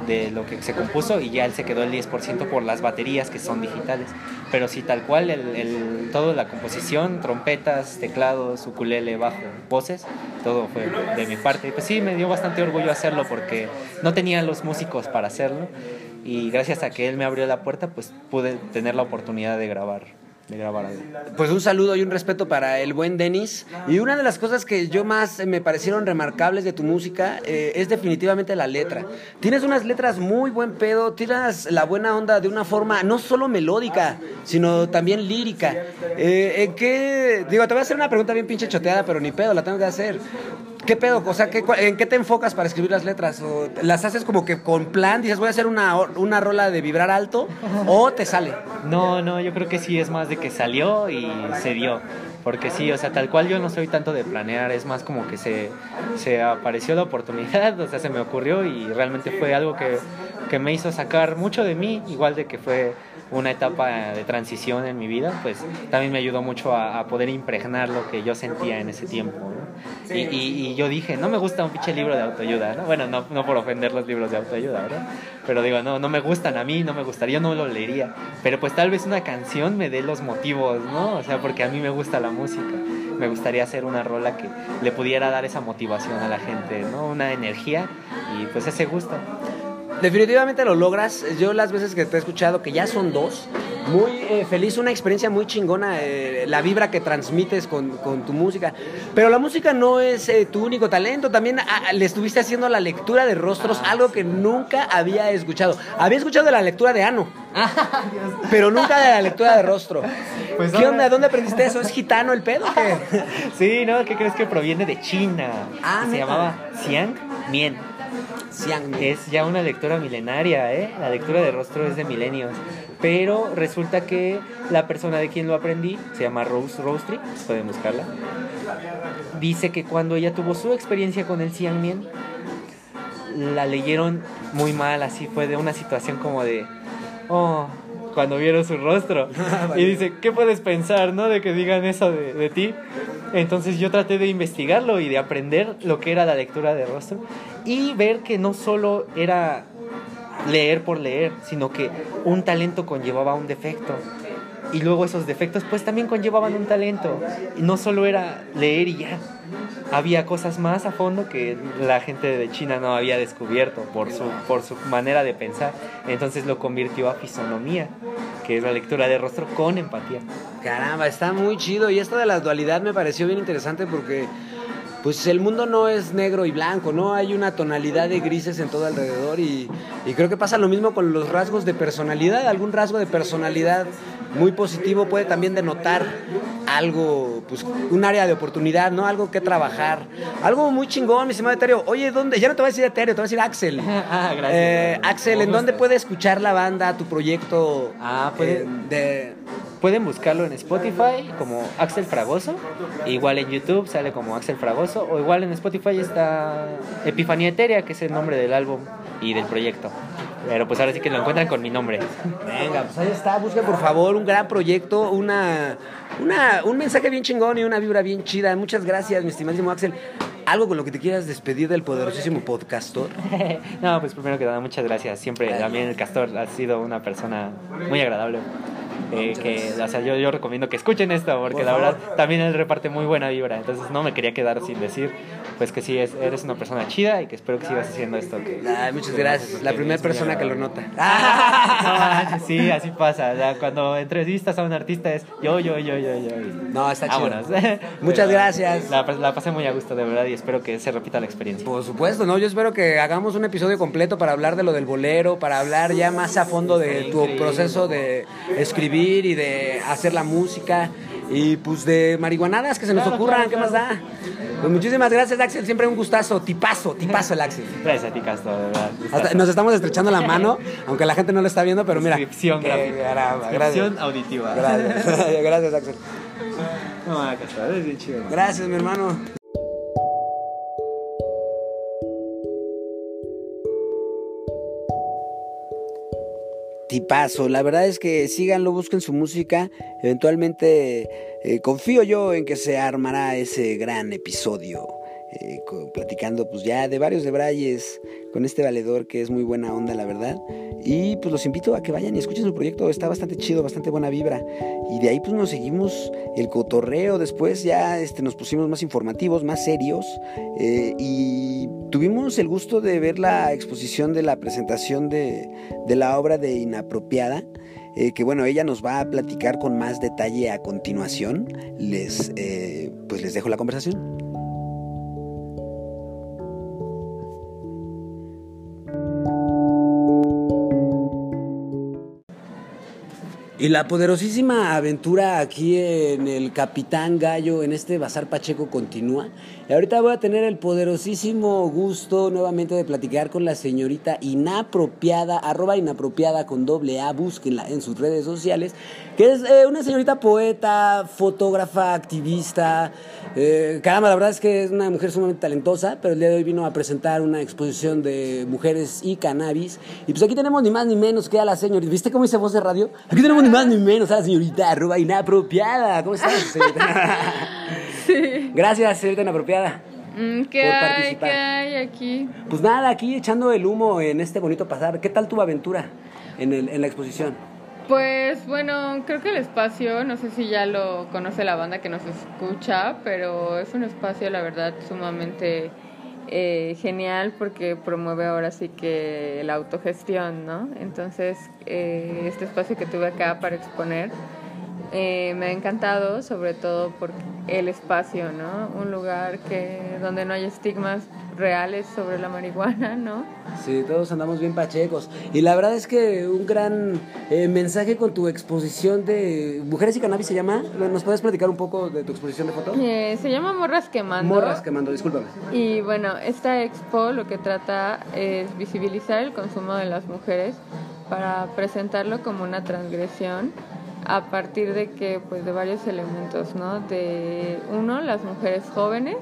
de lo que se compuso y ya él se quedó el 10% por las baterías que son digitales. Pero sí, tal cual, el, el, todo la composición, trompetas, teclados, ukulele, bajo, voces, todo fue de mi parte. Y pues sí, me dio bastante orgullo hacerlo porque no tenía los músicos para hacerlo y gracias a que él me abrió la puerta, pues pude tener la oportunidad de grabar, de grabar. Pues un saludo y un respeto para el buen Denis. Y una de las cosas que yo más me parecieron remarcables de tu música eh, es definitivamente la letra. Tienes unas letras muy buen pedo, tiras la buena onda de una forma no solo melódica, sino también lírica. Eh, ¿En qué? Digo, te voy a hacer una pregunta bien pinche choteada, pero ni pedo, la tengo que hacer. ¿Qué pedo? O sea, ¿qué, cua- ¿en qué te enfocas para escribir las letras? ¿O ¿Las haces como que con plan? Dices, voy a hacer una, una rola de vibrar alto, o te sale. No, no, yo creo que sí es más de que salió y se dio. Porque sí, o sea, tal cual yo no soy tanto de planear, es más como que se, se apareció la oportunidad, o sea, se me ocurrió y realmente fue algo que, que me hizo sacar mucho de mí, igual de que fue una etapa de transición en mi vida, pues también me ayudó mucho a, a poder impregnar lo que yo sentía en ese tiempo. ¿no? Y, y- y yo dije, no me gusta un pinche libro de autoayuda, ¿no? Bueno, no, no por ofender los libros de autoayuda, ¿verdad? Pero digo, no, no me gustan a mí, no me gustaría, no lo leería. Pero pues tal vez una canción me dé los motivos, ¿no? O sea, porque a mí me gusta la música. Me gustaría hacer una rola que le pudiera dar esa motivación a la gente, ¿no? Una energía y pues ese gusto. Definitivamente lo logras. Yo las veces que te he escuchado, que ya son dos, muy eh, feliz, una experiencia muy chingona, eh, la vibra que transmites con, con tu música. Pero la música no es eh, tu único talento, también ah, le estuviste haciendo la lectura de rostros, algo que nunca había escuchado. Había escuchado de la lectura de ano, pero nunca de la lectura de rostro. Pues ¿Qué onda? ¿Dónde aprendiste eso? ¿Es gitano el pedo? qué? Sí, ¿no? ¿Qué crees que proviene de China? Ah, se llamaba Xiang Mien. Xiang. Es ya una lectura milenaria, ¿eh? La lectura de rostro es de milenios. Pero resulta que la persona de quien lo aprendí, se llama Rose Rostry, pueden buscarla, dice que cuando ella tuvo su experiencia con el Xiang Mien, la leyeron muy mal, así fue de una situación como de, oh, cuando vieron su rostro. Y dice, ¿qué puedes pensar, no? De que digan eso de, de ti. Entonces yo traté de investigarlo y de aprender lo que era la lectura de rostro y ver que no solo era leer por leer, sino que un talento conllevaba un defecto. Y luego esos defectos pues también conllevaban un talento. Y no solo era leer y ya. Había cosas más a fondo que la gente de China no había descubierto por su, por su manera de pensar. Entonces lo convirtió a fisonomía, que es la lectura de rostro con empatía. Caramba, está muy chido. Y esto de la dualidad me pareció bien interesante porque, pues, el mundo no es negro y blanco, ¿no? Hay una tonalidad de grises en todo alrededor. Y, y creo que pasa lo mismo con los rasgos de personalidad. Algún rasgo de personalidad muy positivo puede también denotar algo, pues, un área de oportunidad, ¿no? Algo que trabajar. Algo muy chingón, mi estimado Eterio. Oye, ¿dónde? Ya no te voy a decir Eterio, te voy a decir Axel. ah, gracias. Eh, Axel, ¿en dónde puede escuchar la banda, tu proyecto? Ah, puede- eh, de... Pueden buscarlo en Spotify como Axel Fragoso. Igual en YouTube sale como Axel Fragoso. O igual en Spotify está Epifanía Etérea, que es el nombre del álbum y del proyecto. Pero pues ahora sí que lo encuentran con mi nombre. Venga, pues ahí está, busquen por favor un gran proyecto, una, una, un mensaje bien chingón y una vibra bien chida. Muchas gracias, mi estimadísimo Axel. Algo con lo que te quieras despedir del poderosísimo podcastor. no, pues primero que nada, muchas gracias. Siempre también el Castor ha sido una persona muy agradable. Eh, que, o sea, yo, yo recomiendo que escuchen esto porque Por la verdad también él reparte muy buena vibra. Entonces no me quería quedar sin decir, pues que sí, es, eres una persona chida y que espero que sigas haciendo esto. Que, Ay, muchas gracias. La primera persona que lo nota. No manches, sí, así pasa. O sea, cuando entrevistas a un artista es yo, yo, yo, yo, yo. No, está chido. Muchas gracias. La, la pasé muy a gusto, de verdad, y espero que se repita la experiencia. Por supuesto, ¿no? Yo espero que hagamos un episodio completo para hablar de lo del bolero, para hablar ya más a fondo de tu proceso de escribir y de hacer la música y pues de marihuanadas que se nos ocurran, ¿qué más da? Pues muchísimas gracias, Axel, siempre un gustazo, tipazo, tipazo el Axel. Gracias a ti, Castro, de verdad. Hasta nos estamos estrechando la mano, aunque la gente no lo está viendo, pero mira. Descripción gráfica. Descripción auditiva. Gracias, gracias, Axel. No, está, es bien chido. Gracias, mi hermano. Tipazo, la verdad es que síganlo, busquen su música. Eventualmente eh, confío yo en que se armará ese gran episodio. Eh, platicando pues ya de varios de Brayes con este valedor que es muy buena onda la verdad. Y pues los invito a que vayan y escuchen su proyecto. Está bastante chido bastante buena vibra. Y de ahí pues nos seguimos el cotorreo. Después ya este, nos pusimos más informativos más serios. Eh, y tuvimos el gusto de ver la exposición de la presentación de, de la obra de Inapropiada eh, que bueno, ella nos va a platicar con más detalle a continuación. Les, eh, pues les dejo la conversación. Y la poderosísima aventura aquí en el Capitán Gallo, en este Bazar Pacheco, continúa. Ahorita voy a tener el poderosísimo gusto nuevamente de platicar con la señorita inapropiada, arroba inapropiada con doble A, búsquenla en sus redes sociales, que es eh, una señorita poeta, fotógrafa, activista. Eh, caramba, la verdad es que es una mujer sumamente talentosa, pero el día de hoy vino a presentar una exposición de mujeres y cannabis. Y pues aquí tenemos ni más ni menos que a la señorita. ¿Viste cómo hice voz de radio? Aquí tenemos ni más ni menos a la señorita arroba inapropiada. ¿Cómo estás, señorita? Sí. Gracias, señorita inapropiada. Mm, ¿Qué hay? ¿Qué hay aquí? Pues nada, aquí echando el humo en este bonito pasar. ¿Qué tal tu aventura en, el- en la exposición? Pues bueno, creo que el espacio, no sé si ya lo conoce la banda que nos escucha, pero es un espacio, la verdad, sumamente eh, genial porque promueve ahora sí que la autogestión, ¿no? Entonces, eh, este espacio que tuve acá para exponer eh, me ha encantado, sobre todo por el espacio, ¿no? Un lugar que donde no hay estigmas reales sobre la marihuana, ¿no? Sí, todos andamos bien pachecos. Y la verdad es que un gran eh, mensaje con tu exposición de Mujeres y Cannabis se llama. ¿Nos puedes platicar un poco de tu exposición de foto? Eh, se llama Morras Quemando. Morras quemando, discúlpame. Y bueno, esta expo lo que trata es visibilizar el consumo de las mujeres para presentarlo como una transgresión a partir de que pues de varios elementos, ¿no? De uno, las mujeres jóvenes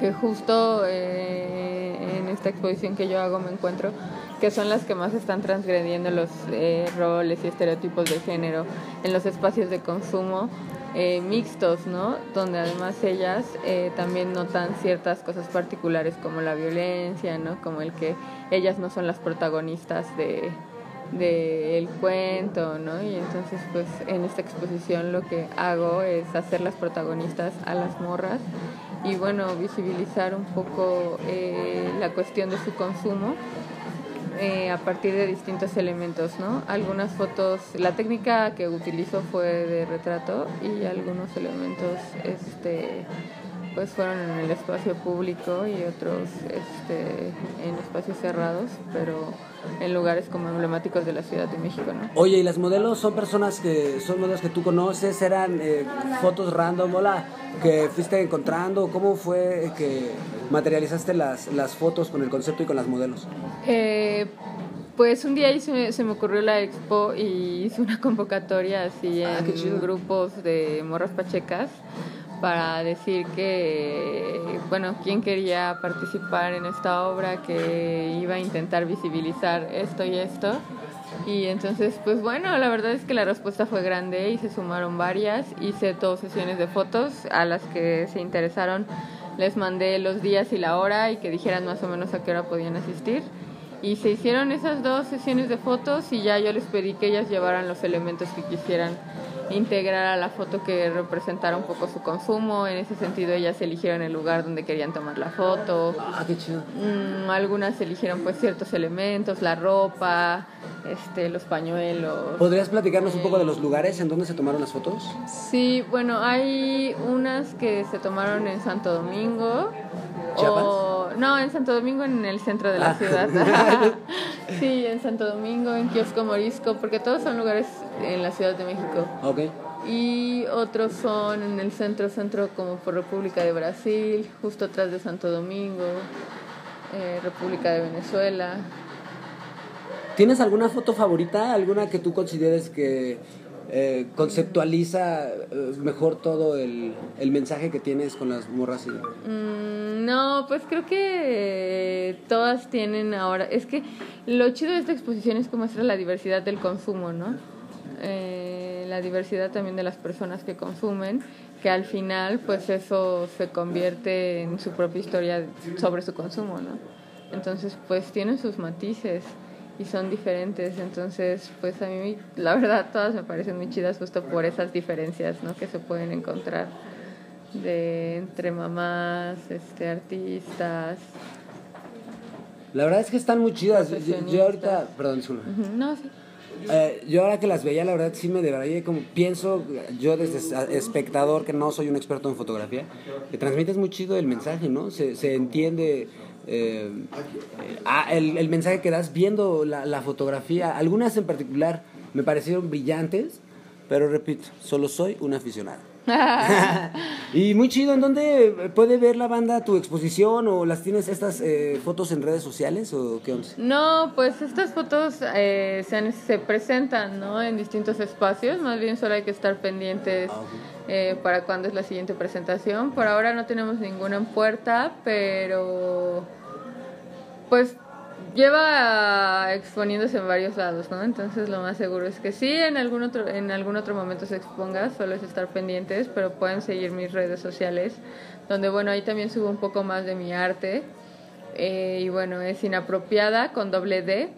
que justo eh, en esta exposición que yo hago me encuentro que son las que más están transgrediendo los eh, roles y estereotipos de género en los espacios de consumo eh, mixtos, ¿no? Donde además ellas eh, también notan ciertas cosas particulares como la violencia, ¿no? Como el que ellas no son las protagonistas de del cuento, ¿no? Y entonces, pues, en esta exposición lo que hago es hacer las protagonistas a las morras y, bueno, visibilizar un poco eh, la cuestión de su consumo eh, a partir de distintos elementos, ¿no? Algunas fotos, la técnica que utilizo fue de retrato y algunos elementos, este, pues fueron en el espacio público y otros, este, en espacios cerrados, pero en lugares como emblemáticos de la Ciudad de México, ¿no? Oye, ¿y las modelos son personas que son modelos que tú conoces? ¿Eran eh, fotos random? Hola, que fuiste encontrando? ¿Cómo fue que materializaste las, las fotos con el concepto y con las modelos? Eh, pues un día hice- se me ocurrió la expo y hice una convocatoria así Ah, en grupos de morras pachecas para decir que, bueno, quién quería participar en esta obra, que iba a intentar visibilizar esto y esto. Y entonces, pues bueno, la verdad es que la respuesta fue grande y se sumaron varias. Hice dos sesiones de fotos a las que se interesaron. Les mandé los días y la hora y que dijeran más o menos a qué hora podían asistir. Y se hicieron esas dos sesiones de fotos y ya yo les pedí que ellas llevaran los elementos que quisieran integrar a la foto que representara un poco su consumo. En ese sentido ellas eligieron el lugar donde querían tomar la foto. Ah, qué chido. Mm, algunas eligieron pues ciertos elementos, la ropa, este, los pañuelos. ¿Podrías platicarnos un poco de los lugares en donde se tomaron las fotos? Sí, bueno, hay unas que se tomaron en Santo Domingo. ¿Chiapas? O, no, en Santo Domingo, en el centro de la Ah. ciudad. sí, en Santo Domingo, en Kiosco Morisco, porque todos son lugares en la Ciudad de México. Ok. Y otros son en el centro, centro como por República de Brasil, justo atrás de Santo Domingo, eh, República de Venezuela. ¿Tienes alguna foto favorita? ¿Alguna que tú consideres que eh, conceptualiza eh, mejor todo el, el mensaje que tienes con las morras. Y... Mm, no, pues creo que todas tienen ahora. Es que lo chido de esta exposición es que muestra la diversidad del consumo, ¿no? Eh, la diversidad también de las personas que consumen, que al final, pues eso se convierte en su propia historia sobre su consumo, ¿no? Entonces, pues tienen sus matices y son diferentes. Entonces, pues a mí, la verdad, todas me parecen muy chidas justo por esas diferencias, ¿no? Que se pueden encontrar de entre mamás, este, artistas. La verdad es que están muy chidas. Yo, ahorita, perdón, No, sí. Eh, yo ahora que las veía, la verdad sí me debrayé como pienso, yo desde es- espectador, que no soy un experto en fotografía, que transmites muy chido el mensaje, ¿no? Se, se entiende eh, ah, el, el mensaje que das viendo la, la fotografía. Algunas en particular me parecieron brillantes, pero repito, solo soy un aficionado. y muy chido, ¿en dónde puede ver la banda tu exposición o las tienes estas eh, fotos en redes sociales o qué onda? No, pues estas fotos eh, se, se presentan ¿no? en distintos espacios, más bien solo hay que estar pendientes eh, para cuándo es la siguiente presentación. Por ahora no tenemos ninguna en puerta, pero pues lleva exponiéndose en varios lados, ¿no? Entonces lo más seguro es que sí, en algún otro, en algún otro momento se exponga, solo es estar pendientes, pero pueden seguir mis redes sociales, donde bueno, ahí también subo un poco más de mi arte. Eh, y bueno, es inapropiada con doble D.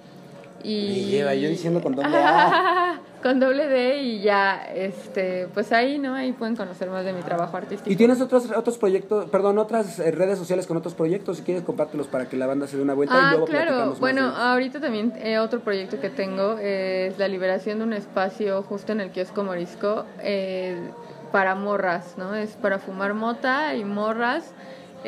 Y... Lleva yo diciendo con doble A. con doble D y ya, este, pues ahí, ¿no? Ahí pueden conocer más de mi trabajo artístico. Y tienes otros otros proyectos, perdón, otras eh, redes sociales con otros proyectos, si quieres compártelos para que la banda se dé una vuelta y Ah, luego claro. más Bueno, de- ahorita también eh, otro proyecto que tengo es la liberación de un espacio justo en el kiosco Morisco eh, para morras, ¿no? Es para fumar mota y morras.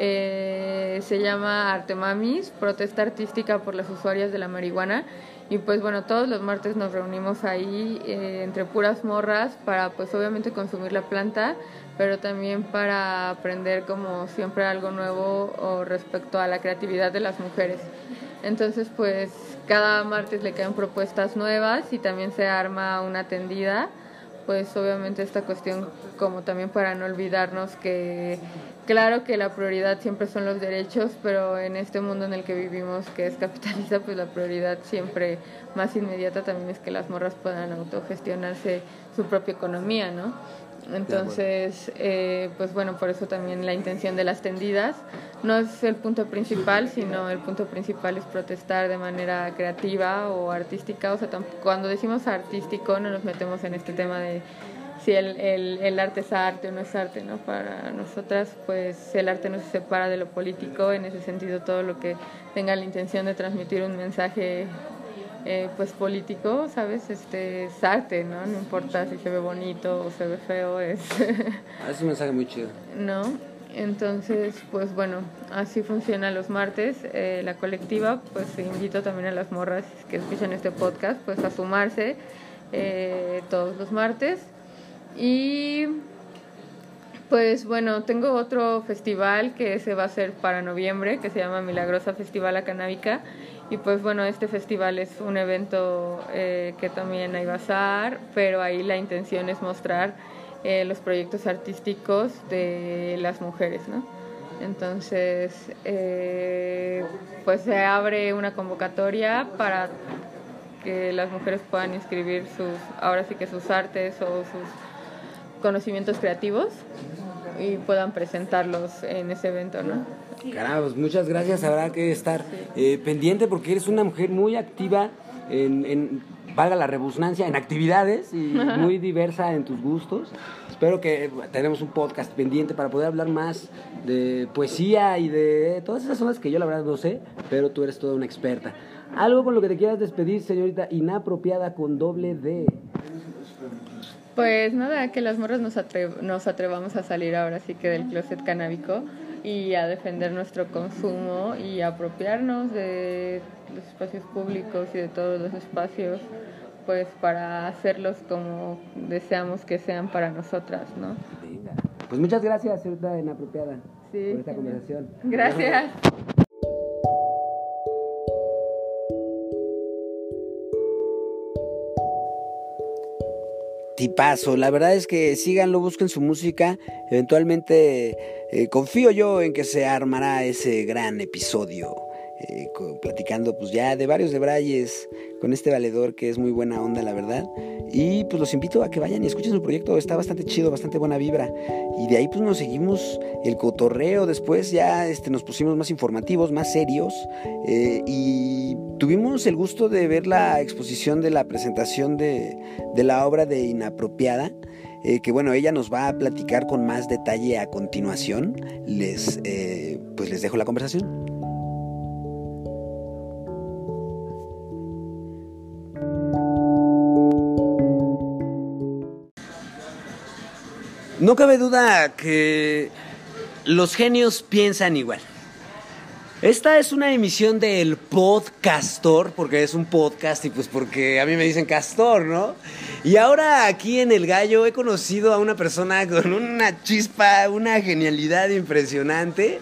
Eh, se llama Artemamis, protesta artística por las usuarias de la marihuana. Y pues bueno, todos los martes nos reunimos ahí eh, entre puras morras para pues obviamente consumir la planta, pero también para aprender como siempre algo nuevo o respecto a la creatividad de las mujeres. Entonces pues cada martes le caen propuestas nuevas y también se arma una tendida pues obviamente esta cuestión como también para no olvidarnos que claro que la prioridad siempre son los derechos, pero en este mundo en el que vivimos que es capitalista, pues la prioridad siempre más inmediata también es que las morras puedan autogestionarse su propia economía, ¿no? Entonces, eh, pues bueno, por eso también la intención de las tendidas no es el punto principal, sino el punto principal es protestar de manera creativa o artística. O sea, cuando decimos artístico no nos metemos en este tema de si el, el, el arte es arte o no es arte, ¿no? Para nosotras, pues el arte no se separa de lo político, en ese sentido todo lo que tenga la intención de transmitir un mensaje eh, pues político, ¿sabes? Este es arte, ¿no? No importa si se ve bonito o se ve feo, es Ah, es un mensaje muy chido. ¿no? Entonces, pues bueno, así funciona los martes. Eh, la colectiva, pues invito también a las morras que escuchan este podcast, pues a sumarse eh, todos los martes. Y pues bueno, tengo otro festival que se va a hacer para noviembre, que se llama Milagrosa Festival Acanábica. Y pues bueno, este festival es un evento eh, que también hay bazar, pero ahí la intención es mostrar eh, los proyectos artísticos de las mujeres, ¿no? Entonces, eh, pues se abre una convocatoria para que las mujeres puedan inscribir sus, ahora sí que sus artes o sus conocimientos creativos y puedan presentarlos en ese evento, ¿no? Caramba, pues muchas gracias. Habrá que estar eh, pendiente porque eres una mujer muy activa en, en, valga la rebusnancia, en actividades y muy diversa en tus gustos. Espero que tenemos un podcast pendiente para poder hablar más de poesía y de todas esas cosas que yo la verdad no sé, pero tú eres toda una experta. Algo con lo que te quieras despedir, señorita inapropiada con doble D. Pues nada, que las morras nos, atre- nos atrevamos a salir ahora sí que del closet canábico y a defender nuestro consumo y apropiarnos de los espacios públicos y de todos los espacios pues para hacerlos como deseamos que sean para nosotras, ¿no? Pues muchas gracias, señorita inapropiada, Sí. por esta conversación. Gracias. Tipazo. La verdad es que síganlo, busquen su música. Eventualmente eh, confío yo en que se armará ese gran episodio. Eh, platicando pues ya de varios de Brayes con este valedor que es muy buena onda la verdad. Y pues los invito a que vayan y escuchen su proyecto. Está bastante chido bastante buena vibra. Y de ahí pues nos seguimos el cotorreo. Después ya este, nos pusimos más informativos más serios. Eh, y tuvimos el gusto de ver la exposición de la presentación de, de la obra de Inapropiada eh, que bueno, ella nos va a platicar con más detalle a continuación. Les, eh, pues les dejo la conversación. No cabe duda que los genios piensan igual. Esta es una emisión del Podcastor, porque es un podcast y pues porque a mí me dicen castor, ¿no? Y ahora aquí en El Gallo he conocido a una persona con una chispa, una genialidad impresionante.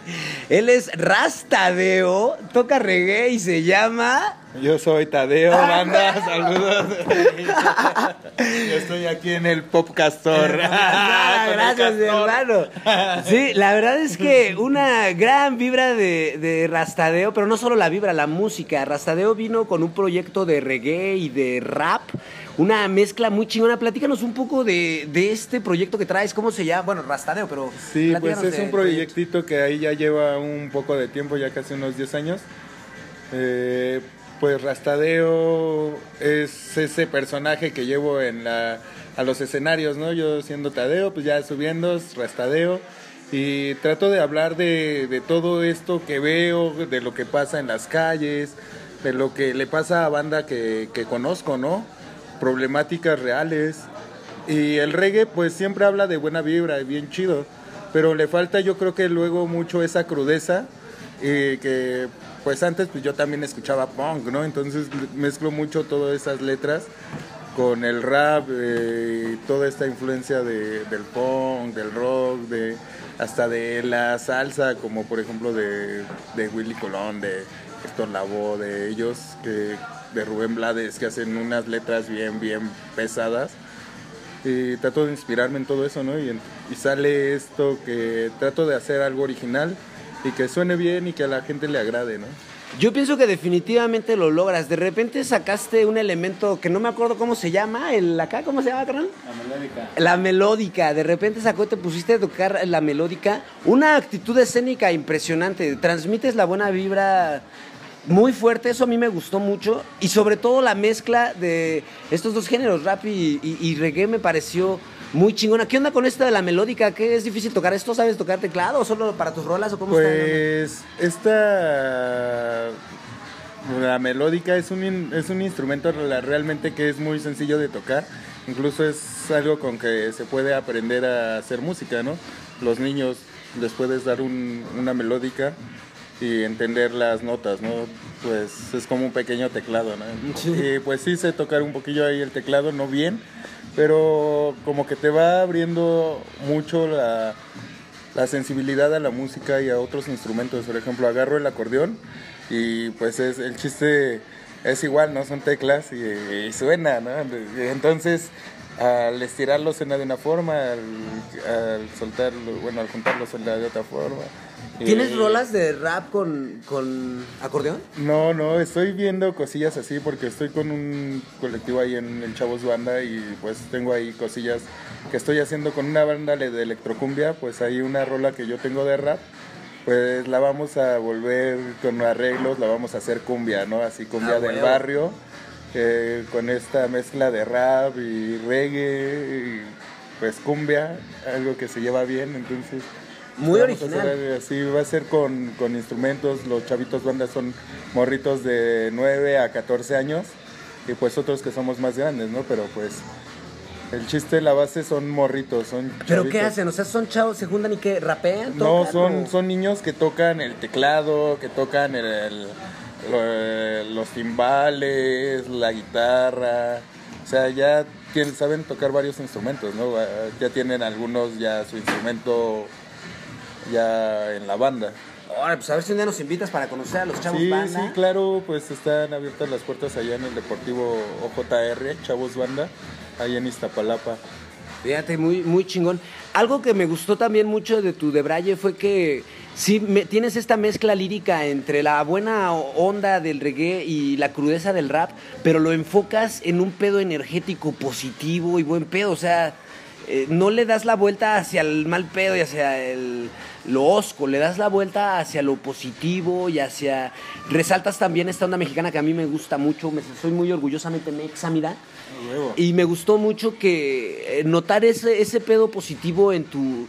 Él es Rastadeo, toca reggae y se llama... Yo soy Tadeo, banda, saludos. Yo estoy aquí en el Popcastor. Ah, el gracias, castor. hermano. Sí, la verdad es que una gran vibra de, de Rastadeo, pero no solo la vibra, la música. Rastadeo vino con un proyecto de reggae y de rap, una mezcla muy chingona. Platícanos un poco de, de este proyecto que traes, ¿cómo se llama? Bueno, Rastadeo, pero... Sí, pues es un proyectito que ahí ya lleva un poco de tiempo, ya casi unos 10 años. Eh, pues Rastadeo es ese personaje que llevo en la, a los escenarios, ¿no? Yo siendo Tadeo, pues ya subiendo, Rastadeo. Y trato de hablar de, todo esto que veo, de lo que pasa en las calles, de lo que le pasa a banda que, conozco, ¿no? Problemáticas reales. Y el reggae pues siempre habla de buena vibra, bien chido. Pero le falta yo creo que luego mucho esa crudeza. Y que pues antes pues yo también escuchaba punk, ¿no? Entonces mezclo mucho todas esas letras con el rap eh, toda esta influencia de, del punk, del rock, de hasta de la salsa, como por ejemplo de, de Willy Colón, de Héctor Lavoe, de ellos, que, de Rubén Blades, que hacen unas letras bien, bien pesadas. Y trato de inspirarme en todo eso, ¿no? Y sale esto que trato de hacer algo original y que suene bien y que a la gente le agrade, ¿no? Yo pienso que definitivamente lo logras. De repente sacaste un elemento que no me acuerdo cómo se llama, el acá, ¿cómo se llama, carnal? La melódica. La melódica, de repente sacó y te pusiste a tocar la melódica. Una actitud escénica impresionante. Transmites la buena vibra muy fuerte, eso a mí me gustó mucho. Y sobre todo la mezcla de estos dos géneros, rap y, y- y reggae, me pareció muy chingona. ¿Qué onda con esta de la melódica? ¿Qué es difícil tocar esto? ¿Sabes tocar teclado o solo para tus rolas o cómo está? Pues esta la melódica es un es un instrumento realmente que es muy sencillo de tocar. Incluso es algo con que se puede aprender a hacer música, ¿no? Los niños les puedes dar un- una melódica y entender las notas, ¿no? Pues es como un pequeño teclado, ¿no? Sí. Y pues sí sé tocar un poquillo ahí el teclado, no bien, pero como que te va abriendo mucho la, la sensibilidad a la música y a otros instrumentos. Por ejemplo, agarro el acordeón y pues es el chiste es igual, ¿no? Son teclas y, suena, ¿no? Entonces, al estirarlo suena de una forma, al, al soltarlo, bueno, al juntarlo suena de otra forma. ¿Tienes Y- rolas de rap con, con acordeón? no, no, estoy viendo cosillas así porque estoy con un colectivo ahí en el Chavos Banda y pues tengo ahí cosillas que estoy haciendo con una banda de electrocumbia, pues hay una rola que yo tengo de rap, pues la vamos a volver con arreglos, la vamos a hacer cumbia, ¿no? Así cumbia Ah, del huevo. barrio, eh, con esta mezcla de rap y reggae y pues cumbia, algo que se lleva bien, entonces... Muy Vamos original. sí, va a ser con, con instrumentos. Los chavitos bandas son morritos de 9 a 14 años. Y pues otros que somos más grandes, ¿no? Pero pues el chiste, la base son morritos, son ¿Pero qué hacen? O sea, ¿son chavos, se juntan y qué? ¿Rapean? No, son, o- son niños que tocan el teclado, que tocan el, el- lo- los timbales, la guitarra. O sea, ya tienen, saben tocar varios instrumentos, ¿no? Ya tienen algunos ya su instrumento ya en la banda. Ahora, pues a ver si un día nos invitas para conocer a los chavos Sí, banda. sí, claro, pues están abiertas las puertas allá en el Deportivo OJR, Chavos Banda. ahí en Iztapalapa. Fíjate, muy, muy chingón. Algo que me gustó también mucho de tu Debraye fue que sí me- tienes esta mezcla lírica entre la buena onda del reggae y la crudeza del rap, pero lo enfocas en un pedo energético positivo y buen pedo. O sea, eh, no le das la vuelta hacia el mal pedo y hacia el, lo osco, le das la vuelta hacia lo positivo y hacia... Resaltas también esta onda mexicana que a mí me gusta mucho, me, soy muy orgullosamente mexa, mira. Y me gustó mucho que eh, notar ese, ese pedo positivo en tu,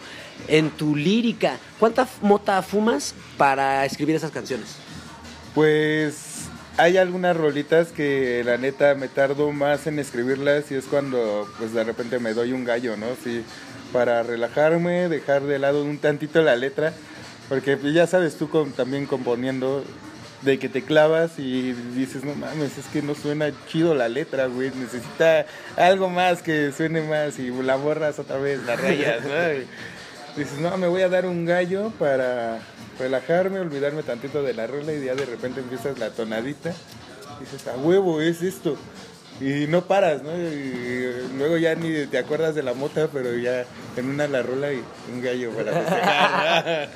en tu lírica. ¿Cuánta mota fumas para escribir esas canciones? Pues hay algunas rolitas que la neta me tardo más en escribirlas y es cuando pues de repente me doy un gallo, ¿no? Sí, para relajarme, dejar de lado un tantito la letra, porque pues, ya sabes tú también componiendo de que te clavas y dices, no mames, es que no suena chido la letra, güey, necesita algo más que suene más y la borras otra vez, la rayas, ¿no? Dices, no, me voy a dar un gallo para relajarme, olvidarme tantito de la rola y ya de repente empiezas la tonadita. Dices, a huevo, es esto. Y no paras, ¿no? Y luego ya ni te acuerdas de la mota, pero ya en una la rola y un gallo para festejar.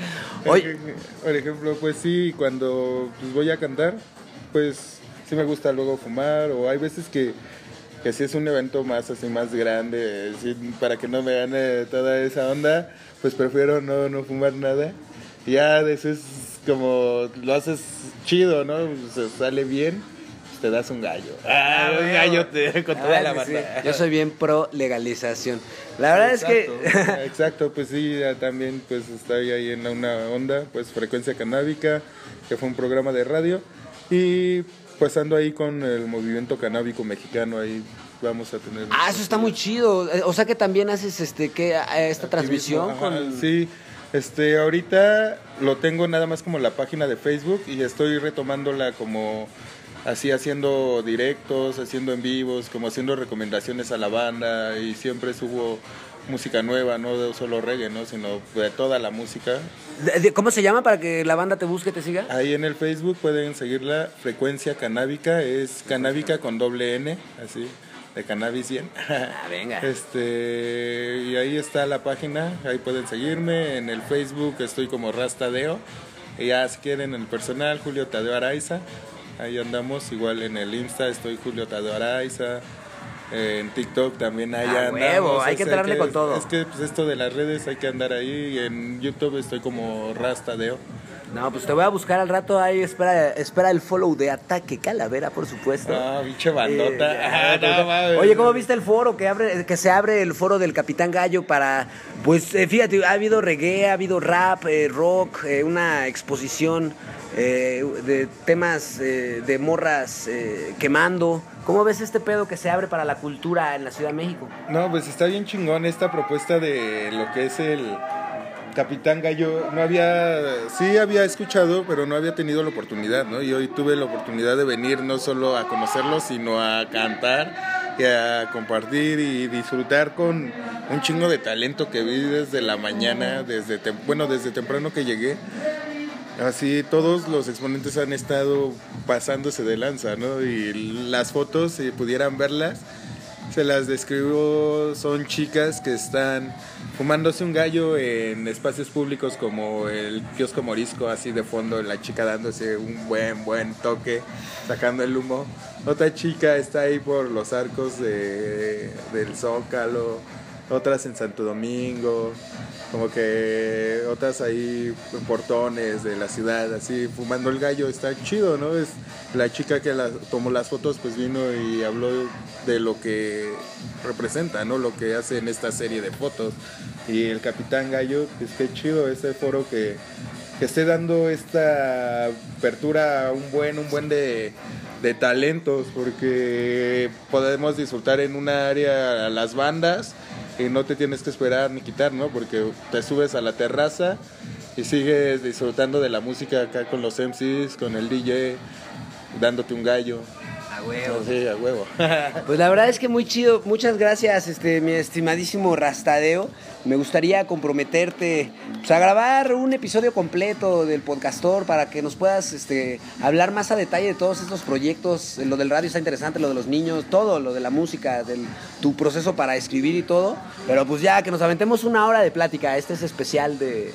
Por ejemplo, pues sí, cuando pues, voy a cantar, pues sí me gusta luego fumar o hay veces que, que si es un evento más así más grande, para que no me gane toda esa onda, pues prefiero no, no fumar nada. Ya eso es como lo haces chido, ¿no? Se sale bien, te das un gallo. Ah, un gallo te, con toda la banda. Yo soy bien pro legalización. La verdad es que... Exacto, pues sí, ya también pues estoy ahí en una onda, pues Frecuencia Canábica, que fue un programa de radio, y pues ando ahí con el movimiento canábico mexicano, ahí vamos a tener... Ah, eso está muy chido. O sea que también haces este que esta transmisión Ajá, con... Sí, este, ahorita lo tengo nada más como la página de Facebook y estoy retomándola como así haciendo directos, haciendo en vivos, como haciendo recomendaciones a la banda y siempre subo música nueva, no de solo reggae, ¿no? sino de toda la música. ¿Cómo se llama para que la banda te busque y te siga? Ahí en el Facebook pueden seguirla, Frecuencia Canábica, es canábica con doble N, así, de cannabis 100. Ah, venga. Este, y ahí está la página, ahí pueden seguirme. En el Facebook estoy como Rastadeo. Y ya si quieren el personal, Julio Tadeo Araiza. Ahí andamos, igual en el Insta estoy Julio Tadeo Araiza. En TikTok también ahí Ah, andamos. huevo, hay que entrarle con todo. Es que pues, esto de las redes hay que andar ahí. Y en YouTube estoy como Rastadeo. No, pues te voy a buscar al rato ahí. Espera, espera el follow de Ataque Calavera, por supuesto. Ah, pinche bandota. Eh, Ah, no mames. Oye, ¿cómo viste el foro que abre, que se abre el foro del Capitán Gallo para, pues, eh, fíjate, ha habido reggae, ha habido rap, eh, rock, eh, una exposición eh, de temas eh, de morras eh, quemando. ¿Cómo ves este pedo que se abre para la cultura en la Ciudad de México? No, pues está bien chingón esta propuesta de lo que es el Capitán Gallo. No había, sí había escuchado, pero no había tenido la oportunidad, ¿no? Y hoy tuve la oportunidad de venir no solo a conocerlo, sino a cantar y a compartir y disfrutar con un chingo de talento que vi desde la mañana, desde tem- bueno, desde temprano que llegué. Así todos los exponentes han estado pasándose de lanza, ¿no? Y las fotos, si pudieran verlas, se las describo, son chicas que están fumándose un gallo en espacios públicos como el kiosco morisco, así de fondo, la chica dándose un buen, buen toque, sacando el humo. Otra chica está ahí por los arcos de, del Zócalo, otras en Santo Domingo, como que otras ahí en portones de la ciudad, así fumando el gallo, está chido, ¿no? Es la chica que la- tomó las fotos, pues vino y habló de lo que representa, ¿no? Lo que hace en esta serie de fotos. Y el Capitán Gallo, pues qué chido ese foro que, que esté dando esta apertura a un buen, un buen de, de talentos, porque podemos disfrutar en una área las bandas y no te tienes que esperar ni quitar, ¿no? Porque te subes a la terraza y sigues disfrutando de la música acá con los MCs, con el DJ, dándote un gallo. A huevo. Sí, a huevo. Pues la verdad es que muy chido. Muchas gracias, este, mi estimadísimo Rastadeo. Me gustaría comprometerte pues, a grabar un episodio completo del podcastor para que nos puedas este, hablar más a detalle de todos estos proyectos. Lo del radio está interesante, lo de los niños, todo, lo de la música, del, tu proceso para escribir y todo. Pero pues ya que nos aventemos una hora de plática. Este es especial de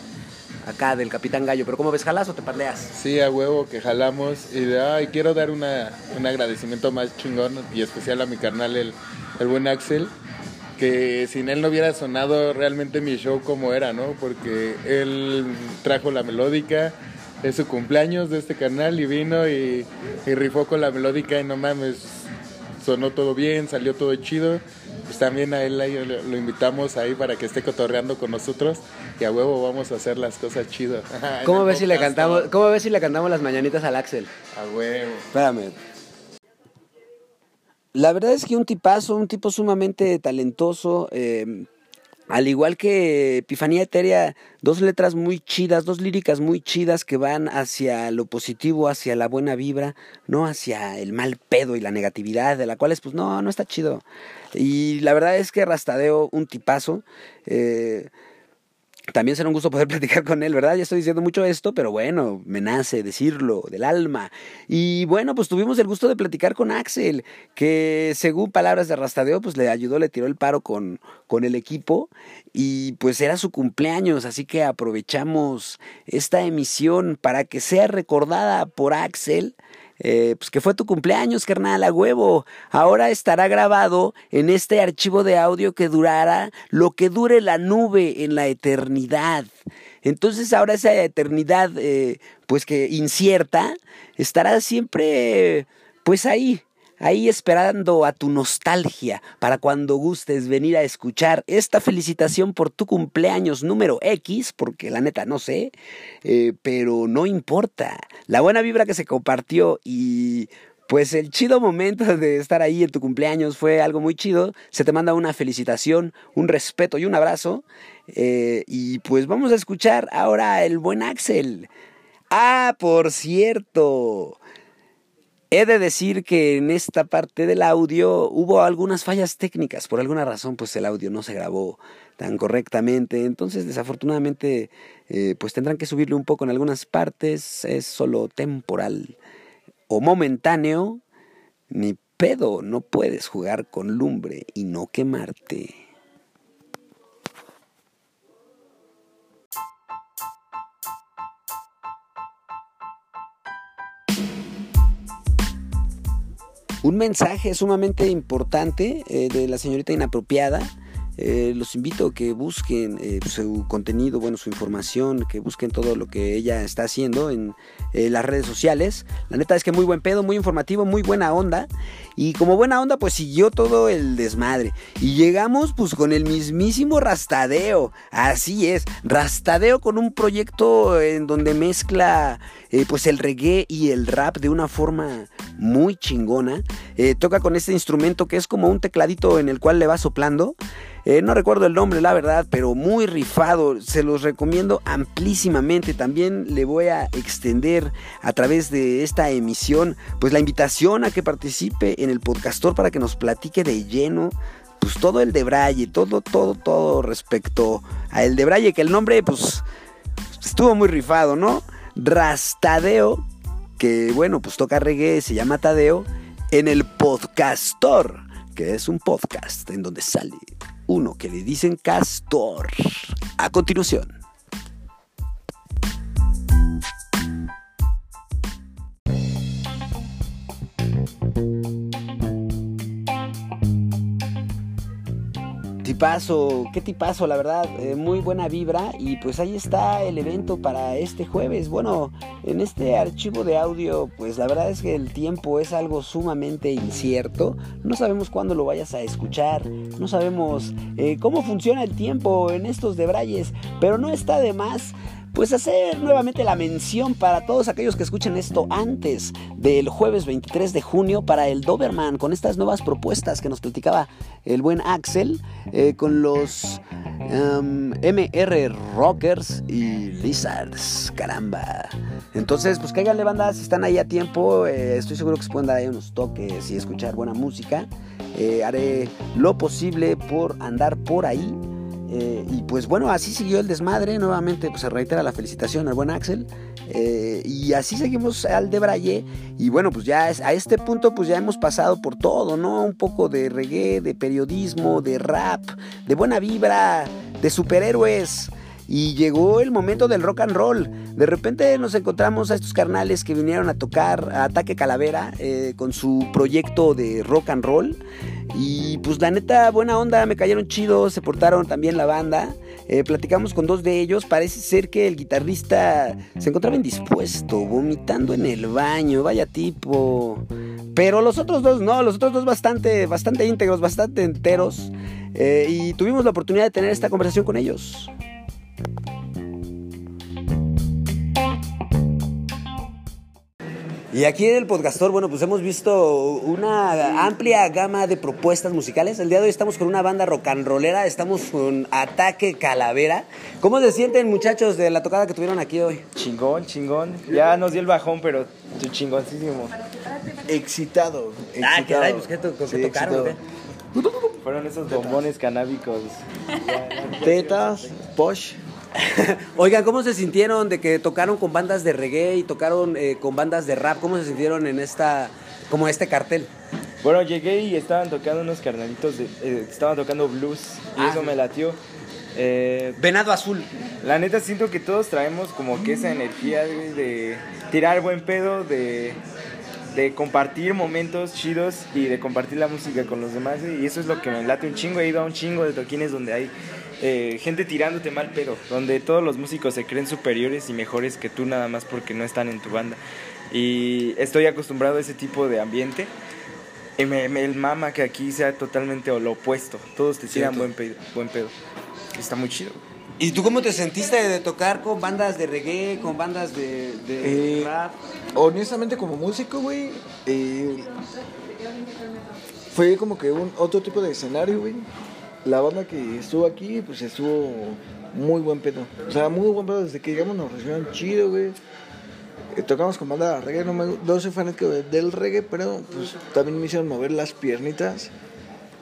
acá del Capitán Gallo. Pero ¿cómo ves, jalas o te parleas? Sí, a huevo que jalamos. Y de, ay, quiero dar una, un agradecimiento más chingón y especial a mi carnal, el, el buen Axel. Que sin él no hubiera sonado realmente mi show como era, ¿no? Porque él trajo la melódica, es su cumpleaños de este canal y vino y, y rifó con la melódica y no mames, sonó todo bien, salió todo chido. Pues también a él ahí lo, invitamos ahí para que esté cotorreando con nosotros y a huevo vamos a hacer las cosas chidas. ¿Cómo ves si le cantamos, cómo ves si le cantamos las mañanitas al Axel? A huevo. Espérame. La verdad es que un tipazo, un tipo sumamente talentoso, eh, al igual que Epifanía Etérea, dos letras muy chidas, dos líricas muy chidas que van hacia lo positivo, hacia la buena vibra, no hacia el mal pedo y la negatividad, de la cual es pues no, no está chido. Y la verdad es que Rastadeo, un tipazo. eh, también será un gusto poder platicar con él, ¿verdad? Ya estoy diciendo mucho esto, pero bueno, me nace decirlo del alma. Y bueno, pues tuvimos el gusto de platicar con Axel, que según palabras de Rastadeo, pues le ayudó, le tiró el paro con, con el equipo y pues era su cumpleaños, así que aprovechamos esta emisión para que sea recordada por Axel. Eh, pues que fue tu cumpleaños, carnal, a huevo. Ahora estará grabado en este archivo de audio que durará lo que dure la nube en la eternidad. Entonces ahora esa eternidad, eh, pues que incierta, estará siempre, pues ahí, ahí esperando a tu nostalgia para cuando gustes venir a escuchar esta felicitación por tu cumpleaños número X, porque la neta no sé, eh, pero no importa. La buena vibra que se compartió y pues el chido momento de estar ahí en tu cumpleaños fue algo muy chido. Se te manda una felicitación, un respeto y un abrazo. Eh, y pues vamos a escuchar ahora el buen Axel. Ah, por cierto. He de decir que en esta parte del audio hubo algunas fallas técnicas. Por alguna razón, pues el audio no se grabó tan correctamente. Entonces, desafortunadamente, eh, pues tendrán que subirle un poco en algunas partes. Es solo temporal o momentáneo. Ni pedo, no puedes jugar con lumbre y no quemarte. Un mensaje sumamente importante eh, de la señorita inapropiada. Eh, los invito a que busquen eh, su contenido, bueno, su información, que busquen todo lo que ella está haciendo en eh, las redes sociales. La neta es que muy buen pedo, muy informativo, muy buena onda. Y como buena onda, pues siguió todo el desmadre. Y llegamos pues con el mismísimo Rastadeo. Así es, Rastadeo con un proyecto en donde mezcla pues el reggae y el rap de una forma muy chingona. Toca con este instrumento que es como un tecladito en el cual le va soplando. Eh, no recuerdo el nombre, la verdad, pero muy rifado. Se los recomiendo amplísimamente. También le voy a extender a través de esta emisión, pues la invitación a que participe en el podcastor para que nos platique de lleno. Pues todo el de Braille, todo, todo, todo respecto a el de Braille, que el nombre, pues, estuvo muy rifado, ¿no? Rastadeo, que bueno, pues toca reggae, se llama Tadeo, en el podcastor, que es un podcast en donde sale uno que le dicen castor. A continuación. Tipazo, qué tipazo, la verdad, eh, muy buena vibra y pues ahí está el evento para este jueves. Bueno, en este archivo de audio, pues la verdad es que el tiempo es algo sumamente incierto. No sabemos cuándo lo vayas a escuchar, no sabemos eh, cómo funciona el tiempo en estos debrayes, pero no está de más pues hacer nuevamente la mención para todos aquellos que escuchen esto antes del jueves 23 de junio para el Doberman con estas nuevas propuestas que nos platicaba el buen Axel eh, con los MR Rockers y Lizards, caramba. Entonces, pues cáiganle banda, si están ahí a tiempo, eh, estoy seguro que se pueden dar ahí unos toques y escuchar buena música. Eh, haré lo posible por andar por ahí. Eh, y pues bueno, así siguió el desmadre. Nuevamente, pues se reitera la felicitación al buen Axel. Eh, y así seguimos al de Braille. Y bueno, pues ya a este punto, pues ya hemos pasado por todo, ¿no? Un poco de reggae, de periodismo, de rap, de buena vibra, de superhéroes. Y llegó el momento del rock and roll. De repente nos encontramos a estos carnales que vinieron a tocar a Ataque Calavera eh, con su proyecto de rock and roll. Y pues la neta, buena onda, me cayeron chidos, se portaron también la banda. Eh, platicamos con dos de ellos, parece ser que el guitarrista se encontraba indispuesto, vomitando en el baño, vaya tipo. Pero los otros dos no, los otros dos bastante, bastante íntegros, bastante enteros. Eh, y tuvimos la oportunidad de tener esta conversación con ellos. Y aquí en el podcastor, bueno, pues hemos visto una amplia gama de propuestas musicales. El día de hoy estamos con una banda rock and rollera, estamos con Ataque Calavera. ¿Cómo se sienten, muchachos, de la tocada que tuvieron aquí hoy? Chingón, chingón. Ya nos dio el bajón, pero chingoncísimo. Excitado. Ah, excitado. caray, pues, ¿qué to- Sí, tocaron, excitado. Fueron esos bombones canábicos. Tetas, posh. Oigan, ¿cómo se sintieron de que tocaron con bandas de reggae y tocaron eh, con bandas de rap? ¿Cómo se sintieron en esta, como este cartel? Bueno, llegué y estaban tocando unos carnalitos, de, eh, estaban tocando blues y Ah. eso me latió. Eh, Venado Azul. la neta siento que todos traemos como que esa energía de tirar buen pedo, de, de compartir momentos chidos y de compartir la música con los demás. Y eso es lo que me late un chingo. He ido a un chingo de toquines donde hay eh, gente tirándote mal pedo, donde todos los músicos se creen superiores y mejores que tú nada más porque no están en tu banda. Y estoy acostumbrado a ese tipo de ambiente. Y me, me- el mama que aquí sea totalmente lo opuesto. Todos te tiran buen pedo, buen pedo. Está muy chido. ¿Y tú cómo te sentiste de tocar con bandas de reggae, con bandas de, de Eh, rap? Honestamente, como músico, güey, eh, fue como que un otro tipo de escenario, güey. La banda que estuvo aquí, pues estuvo muy buen pedo. O sea, muy buen pedo. Desde que llegamos nos recibieron chido, güey. Eh, tocamos con banda de reggae. No, me, no soy fanático de- del reggae, pero pues también me hicieron mover las piernitas.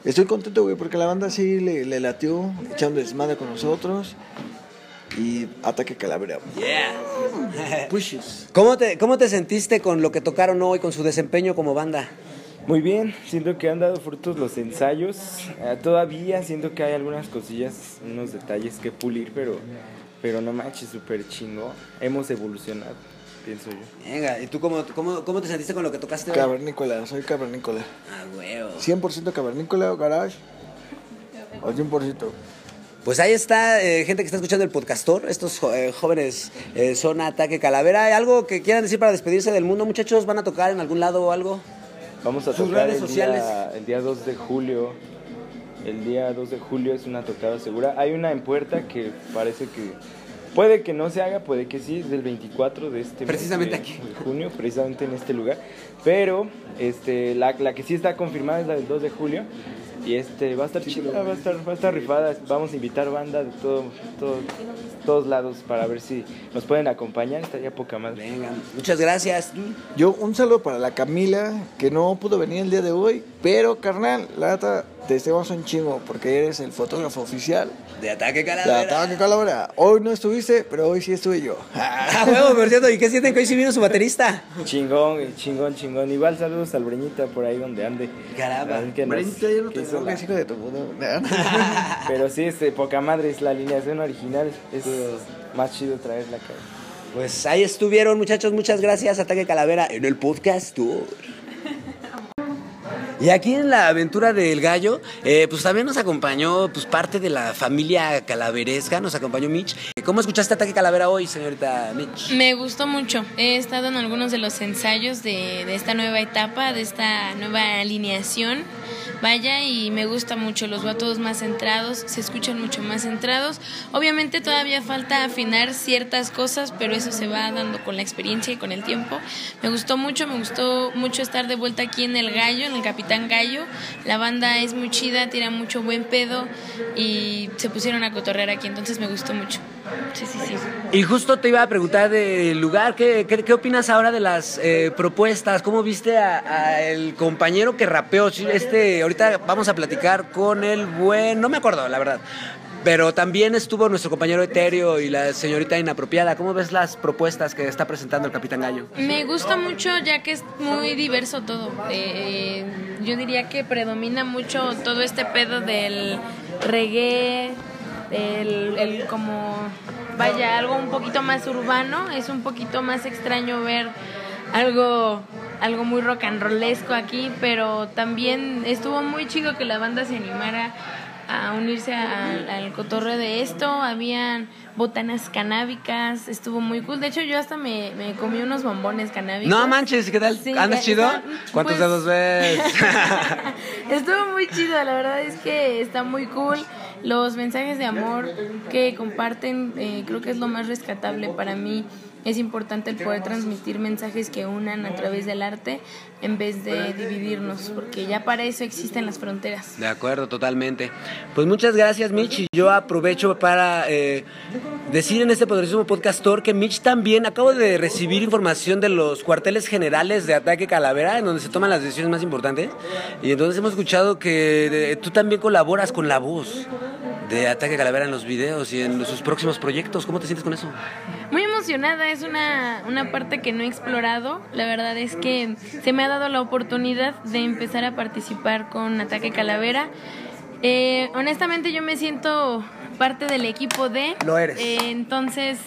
Estoy contento, güey, porque la banda sí le, le latió, echando desmadre con nosotros. Y ataque calavera. Yeah. Pushes. ¿Cómo te, ¿Cómo te sentiste con lo que tocaron hoy, con su desempeño como banda? Muy bien, siento que han dado frutos los ensayos. Eh, todavía siento que hay algunas cosillas, unos detalles que pulir, pero, pero no manches, súper chingo. Hemos evolucionado, pienso yo. Venga, ¿y tú cómo, cómo, cómo te sentiste con lo que tocaste hoy? Cavernícola, soy cavernícola. Ah, huevo. 100% cavernícola, garage. Al 100%. Pues ahí está, eh, gente que está escuchando el podcastor. Estos eh, jóvenes eh, son Ataque Calavera. ¿Hay algo que quieran decir para despedirse del mundo, muchachos? ¿Van a tocar en algún lado o algo? Vamos a Sus tocar redes el sociales. Día, el día 2 de julio. El día 2 de julio es una tocada segura. Hay una en puerta que parece que puede que no se haga, puede que sí, es del 24 de este mes Precisamente de- aquí. de junio, precisamente en este lugar. Pero este, la, la que sí está confirmada es la del 2 de julio. Y este va a estar chida, va a estar, va a estar rifada. Vamos a invitar banda de todo, todo- todos lados para ver si nos pueden acompañar. Estaría poca madre. Venga, muchas gracias. Yo, un saludo para la Camila, que no pudo venir el día de hoy. Pero, carnal, la neta, te estimamos un chingo, porque eres el fotógrafo oficial De Ataque de Calavera. Ataque Calavera. Hoy no estuviste, pero hoy sí estuve yo. Ah, huevo, por cierto. ¿Y qué sienten que hoy sí vino su baterista? Chingón, chingón, chingón. Igual saludos al Breñita por ahí donde ande. Caramba. Así que nos- Brenta, yo no te hizo la- drogas, hijo de tu puta. Pero sí, este, poca madre es la alineación original. Es más chido traerla acá. Pues ahí estuvieron, muchachos. Muchas gracias, Ataque Calavera, en el podcast tour. Y aquí en la aventura del gallo, eh, pues también nos acompañó pues parte de la familia calaveresca, nos acompañó Mitch. ¿Cómo escuchaste Ataque Calavera hoy, señorita Mitch? Me gustó mucho. He estado en algunos de los ensayos de, de esta nueva etapa, de esta nueva alineación. Vaya, y me gusta mucho, los veo a todos más centrados, se escuchan mucho más centrados. Obviamente todavía falta afinar ciertas cosas, pero eso se va dando con la experiencia y con el tiempo. Me gustó mucho, me gustó mucho estar de vuelta aquí en el Gallo, en el Capitán Gallo. La banda es muy chida, tira mucho buen pedo y se pusieron a cotorrear aquí, entonces me gustó mucho. Sí, sí, sí. Y justo te iba a preguntar del lugar, ¿qué, qué, opinas ahora de las eh, propuestas? ¿Cómo viste a, a compañero que rapeó? Este, ahorita vamos a platicar con el buen, no me acuerdo, la verdad. Pero también estuvo nuestro compañero Etéreo y la señorita inapropiada. ¿Cómo ves las propuestas que está presentando el Capitán Gallo? Me gusta mucho ya que es muy diverso todo. Eh, yo diría que predomina mucho todo este pedo del reggae, el, el como, vaya, algo un poquito más urbano. Es un poquito más extraño ver algo algo muy rock and rollesco aquí, pero también estuvo muy chido que la banda se animara a unirse al, al cotorreo de esto. Habían botanas canábicas, estuvo muy cool. De hecho, yo hasta me, me comí unos bombones canábicos. No manches, ¿qué tal? Sí, ¿Andas chido? ¿Cuántos pues- dedos ves? Estuvo muy chido, la verdad es que está muy cool. Los mensajes de amor que comparten, eh, creo que es lo más rescatable para mí. Es importante el poder transmitir mensajes que unan a través del arte en vez de dividirnos, porque ya para eso existen las fronteras. De acuerdo, totalmente. Pues muchas gracias, Mitch. Y yo aprovecho para eh, decir en este poderosísimo podcastor que Mitch también acabo de recibir información de los cuarteles generales de Ataque Calavera, en donde se toman las decisiones más importantes. Y entonces hemos escuchado que eh, tú también colaboras con la voz de Ataque Calavera en los videos y en sus próximos proyectos. ¿Cómo te sientes con eso? Muy emocionada, es una, una parte que no he explorado. La verdad es que se me ha dado la oportunidad de empezar a participar con Ataque Calavera. Eh, honestamente yo me siento parte del equipo de... Lo eres. Eh, entonces,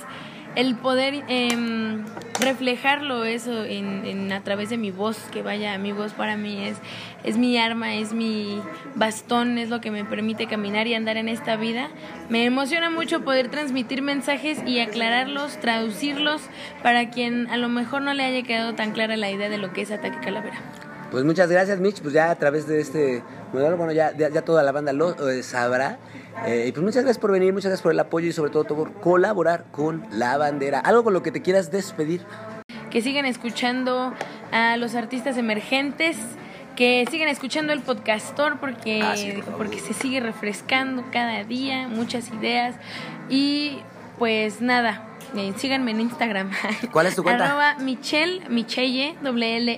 el poder em, reflejarlo eso en, en- a través de mi voz, que vaya, mi voz para mí es, es mi arma, es mi bastón, es lo que me permite caminar y andar en esta vida. Me emociona mucho poder transmitir mensajes y aclararlos, traducirlos para quien a lo mejor no le haya quedado tan clara la idea de lo que es Ataque Calavera. Pues muchas gracias, Mitch. Pues ya a través de este modelo, bueno, ya, toda la banda lo eh, sabrá. Eh, y pues muchas gracias por venir, muchas gracias por el apoyo y sobre todo por colaborar con la bandera. Algo con lo que te quieras despedir. que sigan escuchando a los artistas emergentes, que sigan escuchando el podcastor porque, Ah, sí, por favor. porque se sigue refrescando cada día, muchas ideas y pues nada. Eh, síganme en Instagram. ¿Cuál es tu cuenta? Arroba Michelle, Michelle,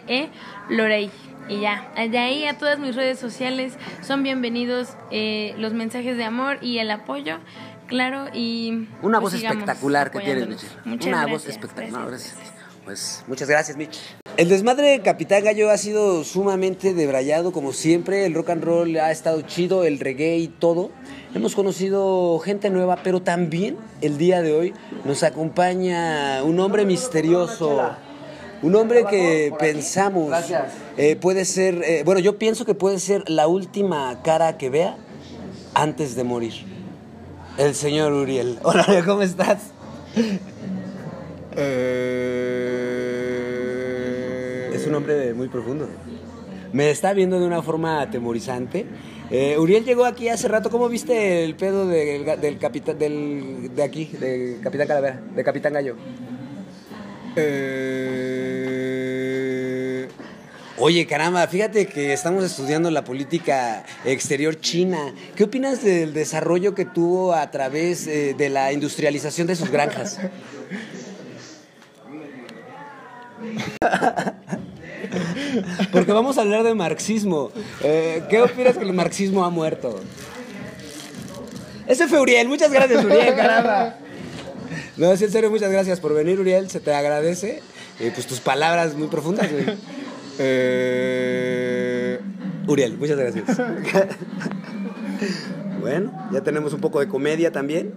E, Lorey. Y ya, de ahí a todas mis redes sociales son bienvenidos eh, los mensajes de amor y el apoyo, claro, y... Una pues voz espectacular que tienes. Muchas Una gracias, voz espectacular. gracias, gracias. gracias. Pues muchas gracias, Mitch. El desmadre de Capitán Gallo ha sido sumamente debrayado, como siempre. El rock and roll ha estado chido, el reggae y todo. Hemos conocido gente nueva, pero también el día de hoy nos acompaña un hombre misterioso. Un hombre que pensamos eh, puede ser, eh, bueno, yo pienso que puede ser la última cara que vea antes de morir. El señor Uriel. Hola, ¿cómo estás? Es un hombre muy profundo. Me está viendo de una forma atemorizante. Eh, Uriel llegó aquí hace rato. ¿Cómo viste el pedo del, capitán del, de aquí, de Capitán Calavera, de Capitán Gallo? Oye, caramba, fíjate que estamos estudiando la política exterior china. ¿Qué opinas del desarrollo que tuvo a través eh, de la industrialización de sus granjas? Porque vamos a hablar de marxismo. Eh, ¿Qué opinas que el marxismo ha muerto? Ese fue Uriel. Muchas gracias, Uriel, caramba. No, sí, en serio, muchas gracias por venir, Uriel. Se te agradece. Eh, pues tus palabras muy profundas, güey. Eh, Uriel, muchas gracias. bueno, ya tenemos un poco de comedia también.